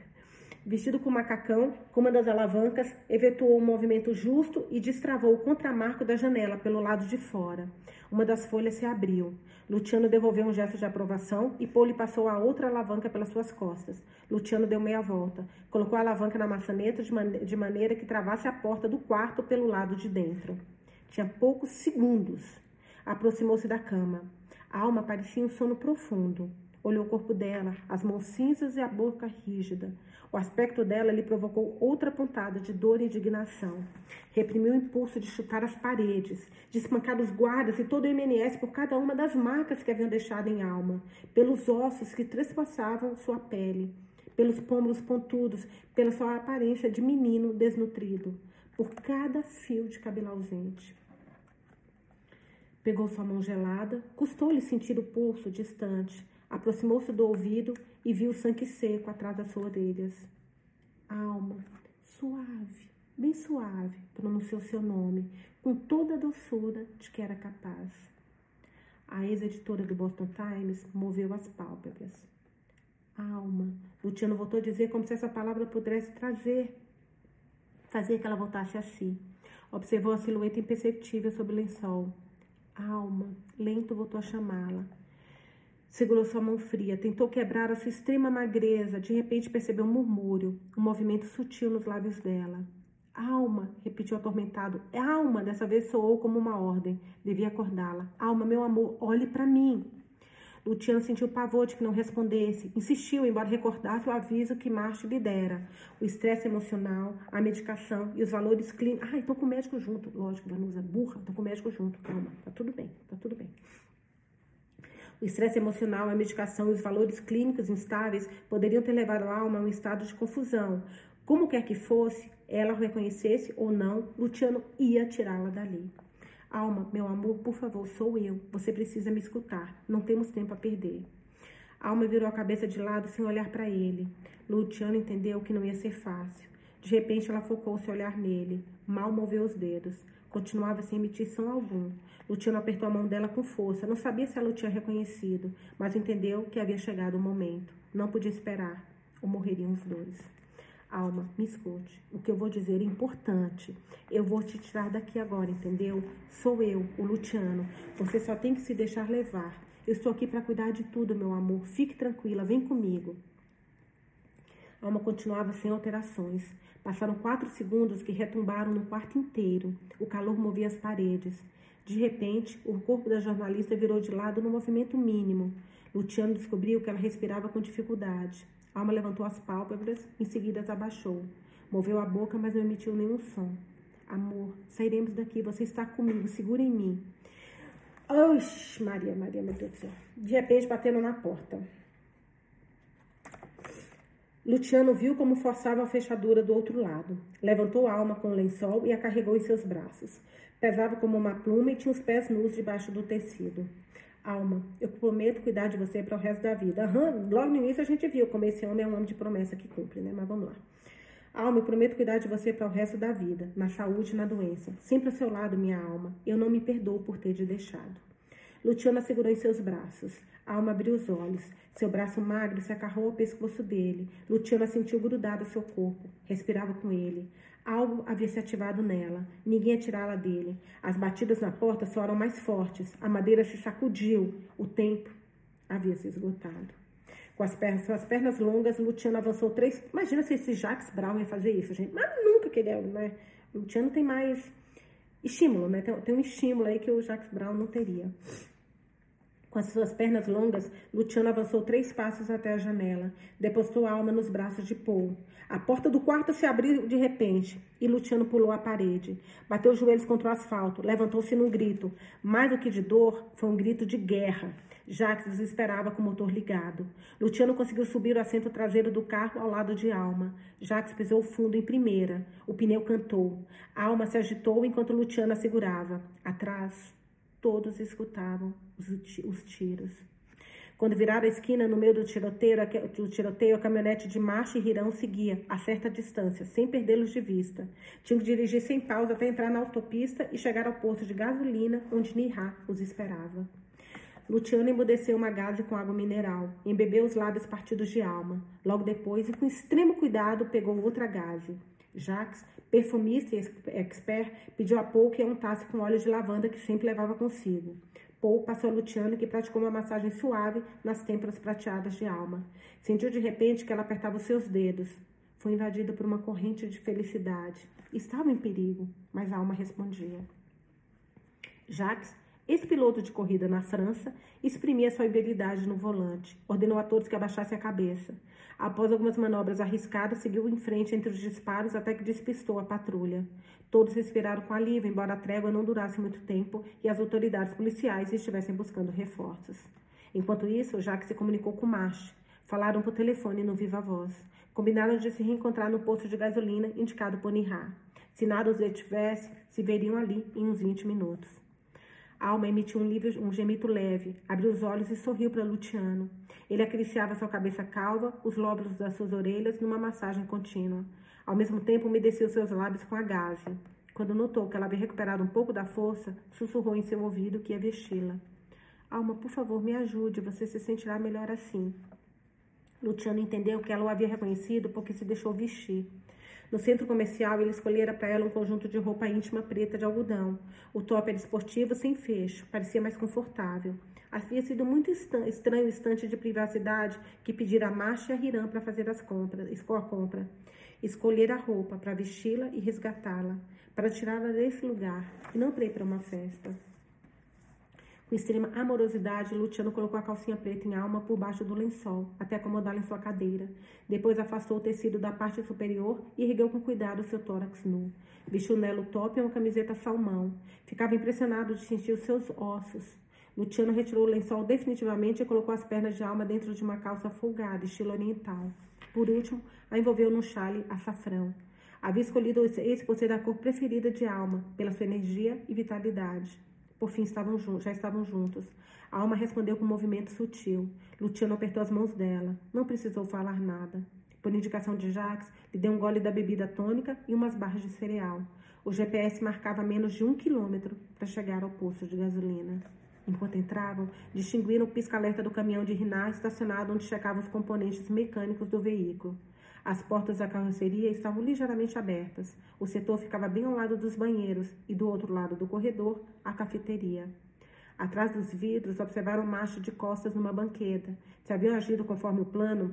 Vestido com macacão, com uma das alavancas, efetuou um movimento justo e destravou o contramarco da janela pelo lado de fora. Uma das folhas se abriu. Luciano devolveu um gesto de aprovação e Paul lhe passou a outra alavanca pelas suas costas. Luciano deu meia volta. Colocou a alavanca na maçaneta de, man de maneira que travasse a porta do quarto pelo lado de dentro. Tinha poucos segundos. Aproximou-se da cama. A alma parecia um sono profundo. Olhou o corpo dela, as mãos cinzas e a boca rígida. O aspecto dela lhe provocou outra pontada de dor e indignação. Reprimiu o impulso de chutar as paredes, de espancar os guardas e todo o MNS por cada uma das marcas que haviam deixado em alma, pelos ossos que trespassavam sua pele, pelos pômulos pontudos, pela sua aparência de menino desnutrido, por cada fio de cabelo ausente. Pegou sua mão gelada, custou-lhe sentir o pulso distante, Aproximou-se do ouvido e viu o sangue seco atrás das suas orelhas. Alma, suave, bem suave, pronunciou seu nome, com toda a doçura de que era capaz. A ex-editora do Boston Times moveu as pálpebras. Alma, Luciano voltou a dizer como se essa palavra pudesse trazer, fazer que ela voltasse a si. Observou a silhueta imperceptível sob o lençol. Alma, lento voltou a chamá-la. Segurou sua mão fria, tentou quebrar a sua extrema magreza. De repente percebeu um murmúrio, um movimento sutil nos lábios dela. Alma, repetiu atormentado. É alma, dessa vez soou como uma ordem. Devia acordá-la. Alma, meu amor, olhe para mim. Luciano sentiu pavor de que não respondesse. Insistiu, embora recordasse o aviso que Marte lhe dera. O estresse emocional, a medicação e os valores clínicos. Ai, tô com o médico junto. Lógico, Vanusa, burra, tô com o médico junto. Calma, tá tudo bem, tá tudo bem. O estresse emocional, a medicação e os valores clínicos instáveis poderiam ter levado a alma a um estado de confusão. Como quer que fosse, ela o reconhecesse ou não, Luciano ia tirá-la dali. Alma, meu amor, por favor, sou eu. Você precisa me escutar. Não temos tempo a perder. Alma virou a cabeça de lado sem olhar para ele. Luciano entendeu que não ia ser fácil. De repente, ela focou seu olhar nele. Mal moveu os dedos. Continuava sem emitir som algum. Luciano apertou a mão dela com força. Não sabia se ela o tinha reconhecido, mas entendeu que havia chegado o momento. Não podia esperar, ou morreriam os dois. Alma, me escute. O que eu vou dizer é importante. Eu vou te tirar daqui agora, entendeu? Sou eu, o Luciano. Você só tem que se deixar levar. Eu estou aqui para cuidar de tudo, meu amor. Fique tranquila, vem comigo. Alma continuava sem alterações. Passaram quatro segundos que retumbaram no quarto inteiro. O calor movia as paredes. De repente, o corpo da jornalista virou de lado no movimento mínimo. Luciano descobriu que ela respirava com dificuldade. Alma levantou as pálpebras, em seguida as abaixou. Moveu a boca, mas não emitiu nenhum som. Amor, sairemos daqui. Você está comigo. Segura em mim. Oxe, Maria, Maria, meu Deus do céu. De repente, batendo na porta. Luciano viu como forçava a fechadura do outro lado. Levantou a alma com o lençol e a carregou em seus braços. Pesava como uma pluma e tinha os pés nus debaixo do tecido. Alma, eu prometo cuidar de você para o resto da vida. Aham, logo no início a gente viu como esse homem é um homem de promessa que cumpre, né? Mas vamos lá. Alma, eu prometo cuidar de você para o resto da vida, na saúde e na doença. Sempre ao seu lado, minha alma. Eu não me perdoo por ter te deixado. Luciano a segurou em seus braços. Alma abriu os olhos. Seu braço magro se acarrou ao pescoço dele. Luciano a sentiu grudado seu corpo. Respirava com ele. Algo havia se ativado nela. Ninguém ia tirá-la dele. As batidas na porta soaram mais fortes. A madeira se sacudiu. O tempo havia se esgotado. Com as pernas, suas pernas longas, Luciano avançou três. Imagina se esse Jacques Brown ia fazer isso, gente. Mas nunca que ele é, né? Luciano tem mais estímulo, né? Tem, tem um estímulo aí que o Jacques Brown não teria. Com as suas pernas longas, Luciano avançou três passos até a janela. Depositou a alma nos braços de Paul. A porta do quarto se abriu de repente e Luciano pulou a parede. Bateu os joelhos contra o asfalto. Levantou-se num grito. Mais do que de dor, foi um grito de guerra. Jacques desesperava com o motor ligado. Luciano conseguiu subir o assento traseiro do carro ao lado de Alma. Jacques pisou fundo em primeira. O pneu cantou. Alma se agitou enquanto Luciano a segurava. Atrás, todos escutavam os, os tiros. Quando viraram a esquina, no meio do tiroteio, do tiroteio, a caminhonete de Marcha e Rirão seguia, a certa distância, sem perdê-los de vista. Tinham que dirigir sem pausa até entrar na autopista e chegar ao posto de gasolina, onde Nihá os esperava. Luciano emudeceu uma gase com água mineral, embebeu os lábios partidos de alma. Logo depois, e com extremo cuidado, pegou outra gase. Jacques, perfumista e expert, pediu a Paul que untasse com óleo de lavanda que sempre levava consigo. Paul passou a Luciano, que praticou uma massagem suave nas têmporas prateadas de Alma. Sentiu de repente que ela apertava os seus dedos. Foi invadido por uma corrente de felicidade. Estava em perigo, mas Alma respondia. Jacques Ex-piloto de corrida na França, exprimia sua habilidade no volante. Ordenou a todos que abaixassem a cabeça. Após algumas manobras arriscadas, seguiu em frente entre os disparos até que despistou a patrulha. Todos respiraram com alívio, embora a trégua não durasse muito tempo e as autoridades policiais estivessem buscando reforços. Enquanto isso, Jacques se comunicou com Marche. Falaram por telefone no viva voz. Combinaram de se reencontrar no posto de gasolina indicado por Nihar. Se nada os detivesse, se veriam ali em uns 20 minutos. Alma emitiu um, livre, um gemido leve, abriu os olhos e sorriu para Luciano. Ele acariciava sua cabeça calva, os lóbulos das suas orelhas, numa massagem contínua. Ao mesmo tempo, umedeceu seus lábios com a gaze. Quando notou que ela havia recuperado um pouco da força, sussurrou em seu ouvido que ia vesti-la. Alma, por favor, me ajude, você se sentirá melhor assim. Luciano entendeu que ela o havia reconhecido porque se deixou vestir. No centro comercial, ele escolhera para ela um conjunto de roupa íntima preta de algodão. O top era esportivo, sem fecho, parecia mais confortável. Havia sido muito estranho o instante de privacidade que pedira a Marcha e a Hiram para fazer as compras, a compra. Escolher a roupa para vesti-la e resgatá-la, para tirá-la desse lugar, e não para ir para uma festa. Com extrema amorosidade, Luciano colocou a calcinha preta em alma por baixo do lençol, até acomodá-la em sua cadeira. Depois afastou o tecido da parte superior e ergueu com cuidado seu tórax nu. Vestiu um nelo top e uma camiseta salmão. Ficava impressionado de sentir os seus ossos. Luciano retirou o lençol definitivamente e colocou as pernas de alma dentro de uma calça folgada, estilo oriental. Por último, a envolveu num chale açafrão. Havia escolhido esse por ser a cor preferida de alma, pela sua energia e vitalidade. Por fim, estavam já estavam juntos. A alma respondeu com um movimento sutil. Luciano apertou as mãos dela. Não precisou falar nada. Por indicação de Jacques, lhe deu um gole da bebida tônica e umas barras de cereal. O GPS marcava menos de um quilômetro para chegar ao posto de gasolina. Enquanto entravam, distinguiram o pisca-alerta do caminhão de Rinar estacionado onde checavam os componentes mecânicos do veículo. As portas da carroceria estavam ligeiramente abertas. O setor ficava bem ao lado dos banheiros e do outro lado do corredor, a cafeteria. Atrás dos vidros, observaram o macho de costas numa banqueta. Se haviam agido conforme o plano,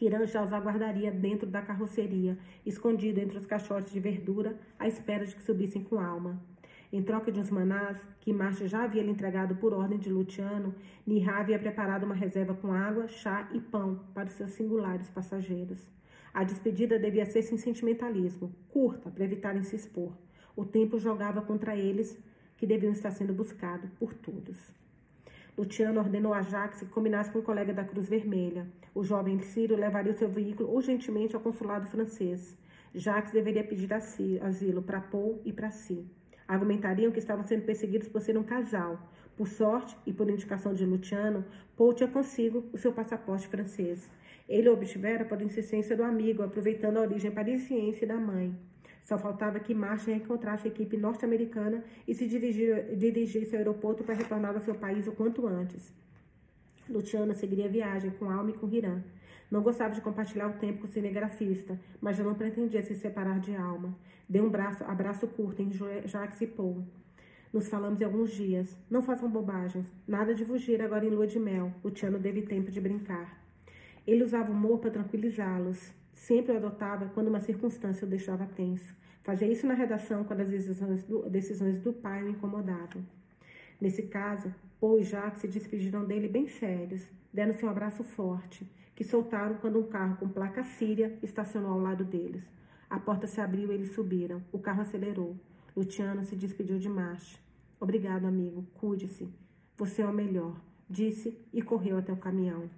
Hiran já os aguardaria dentro da carroceria, escondido entre os caixotes de verdura, à espera de que subissem com alma. Em troca de uns manás, que Marcha já havia lhe entregado por ordem de Luciano, Nihá havia preparado uma reserva com água, chá e pão para os seus singulares passageiros. A despedida devia ser sem sentimentalismo, curta, para evitarem se expor. O tempo jogava contra eles, que deviam estar sendo buscados por todos. Luciano ordenou a Jacques que combinasse com o um colega da Cruz Vermelha. O jovem Ciro levaria o seu veículo urgentemente ao consulado francês. Jacques deveria pedir asilo para Paul e para si. Argumentariam que estavam sendo perseguidos por ser um casal. Por sorte e por indicação de Luciano, Paul tinha consigo o seu passaporte francês. Ele obtivera por insistência do amigo, aproveitando a origem parisiense da mãe. Só faltava que Marcha encontrasse a equipe norte-americana e se dirigisse ao aeroporto para retornar ao seu país o quanto antes. Luciana seguiria a viagem com Alma e com Hiram. Não gostava de compartilhar o tempo com o cinegrafista, mas já não pretendia se separar de Alma. Deu um braço, abraço curto em Jacques e Paul. Nos falamos em alguns dias. Não façam bobagens. Nada de fugir agora em lua de mel. O Tiano teve tempo de brincar. Ele usava humor para tranquilizá-los. Sempre o adotava quando uma circunstância o deixava tenso. Fazia isso na redação quando as decisões do, decisões do pai o incomodavam. Nesse caso, Paul e Jacques se despediram dele bem sérios, deram-se um abraço forte, que soltaram quando um carro com placa síria estacionou ao lado deles. A porta se abriu e eles subiram. O carro acelerou. Luciano se despediu de Marche. Obrigado, amigo. Cuide-se. Você é o melhor, disse e correu até o caminhão.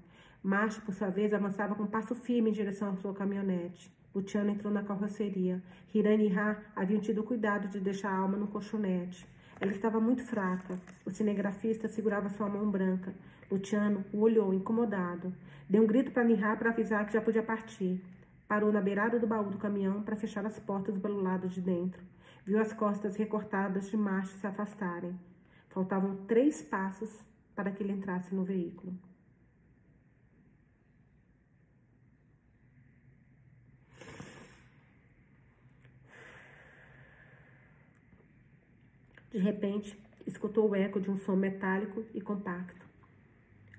Marche, por sua vez, avançava com passo firme em direção à sua caminhonete. Luciano entrou na carroceria. Hirani e Ra haviam tido cuidado de deixar a alma no colchonete. Ela estava muito fraca. O cinegrafista segurava sua mão branca. Luciano o olhou, incomodado. Deu um grito para Nihá para avisar que já podia partir. Parou na beirada do baú do caminhão para fechar as portas pelo lado de dentro. Viu as costas recortadas de macho se afastarem. Faltavam três passos para que ele entrasse no veículo. De repente, escutou o eco de um som metálico e compacto.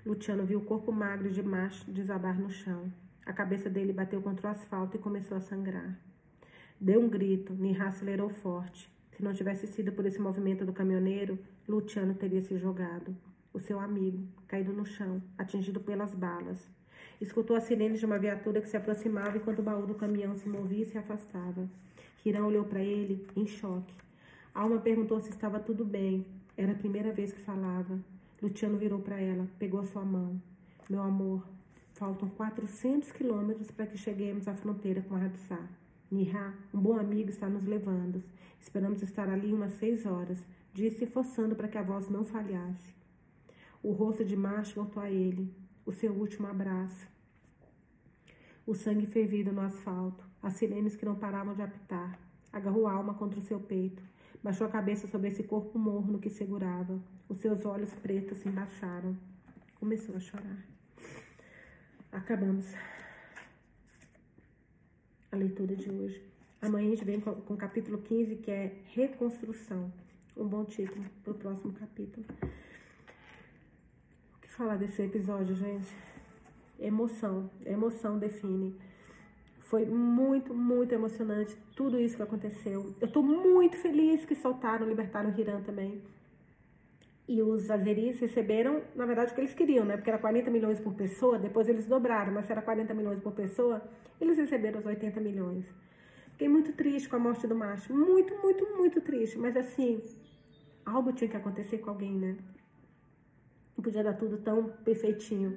Luciano viu o corpo magro de macho desabar no chão. A cabeça dele bateu contra o asfalto e começou a sangrar. Deu um grito, Nihá acelerou forte. Se não tivesse sido por esse movimento do caminhoneiro, Luciano teria se jogado. O seu amigo, caído no chão, atingido pelas balas. Escutou as sirenes de uma viatura que se aproximava enquanto o baú do caminhão se movia e se afastava. Hirão olhou para ele, em choque. Alma perguntou se estava tudo bem. Era a primeira vez que falava. Luciano virou para ela, pegou a sua mão. Meu amor, faltam 400 quilômetros para que cheguemos à fronteira com a Radsá. Nihá, um bom amigo, está nos levando. Esperamos estar ali umas seis horas, disse, forçando para que a voz não falhasse. O rosto de macho voltou a ele, o seu último abraço. O sangue fervido no asfalto, as sirenes que não paravam de apitar. Agarrou a alma contra o seu peito. Baixou a cabeça sobre esse corpo morno que segurava. Os seus olhos pretos se embaixaram. Começou a chorar. Acabamos a leitura de hoje. Amanhã a gente vem com, com o capítulo 15, que é Reconstrução. Um bom título para o próximo capítulo. O que falar desse episódio, gente? Emoção. Emoção define. Foi muito, muito emocionante tudo isso que aconteceu. Eu tô muito feliz que soltaram, libertaram o Hiram também. E os azeris receberam, na verdade, o que eles queriam, né? Porque era 40 milhões por pessoa, depois eles dobraram, mas se era 40 milhões por pessoa, eles receberam os 80 milhões. Fiquei muito triste com a morte do macho. Muito, muito, muito triste. Mas assim, algo tinha que acontecer com alguém, né? Não podia dar tudo tão perfeitinho.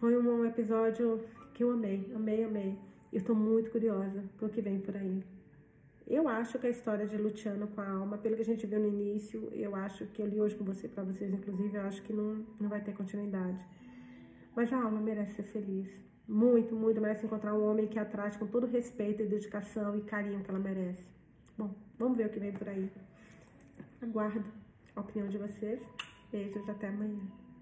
Foi um episódio que eu amei, amei, amei. Eu tô muito curiosa pro que vem por aí. Eu acho que a história de Luciano com a alma, pelo que a gente viu no início, eu acho que eu li hoje com você, para vocês, inclusive, eu acho que não, não vai ter continuidade. Mas a alma merece ser feliz. Muito, muito merece encontrar um homem que a trate com todo respeito e dedicação e carinho que ela merece. Bom, vamos ver o que vem por aí. Aguardo a opinião de vocês. Beijos, até amanhã.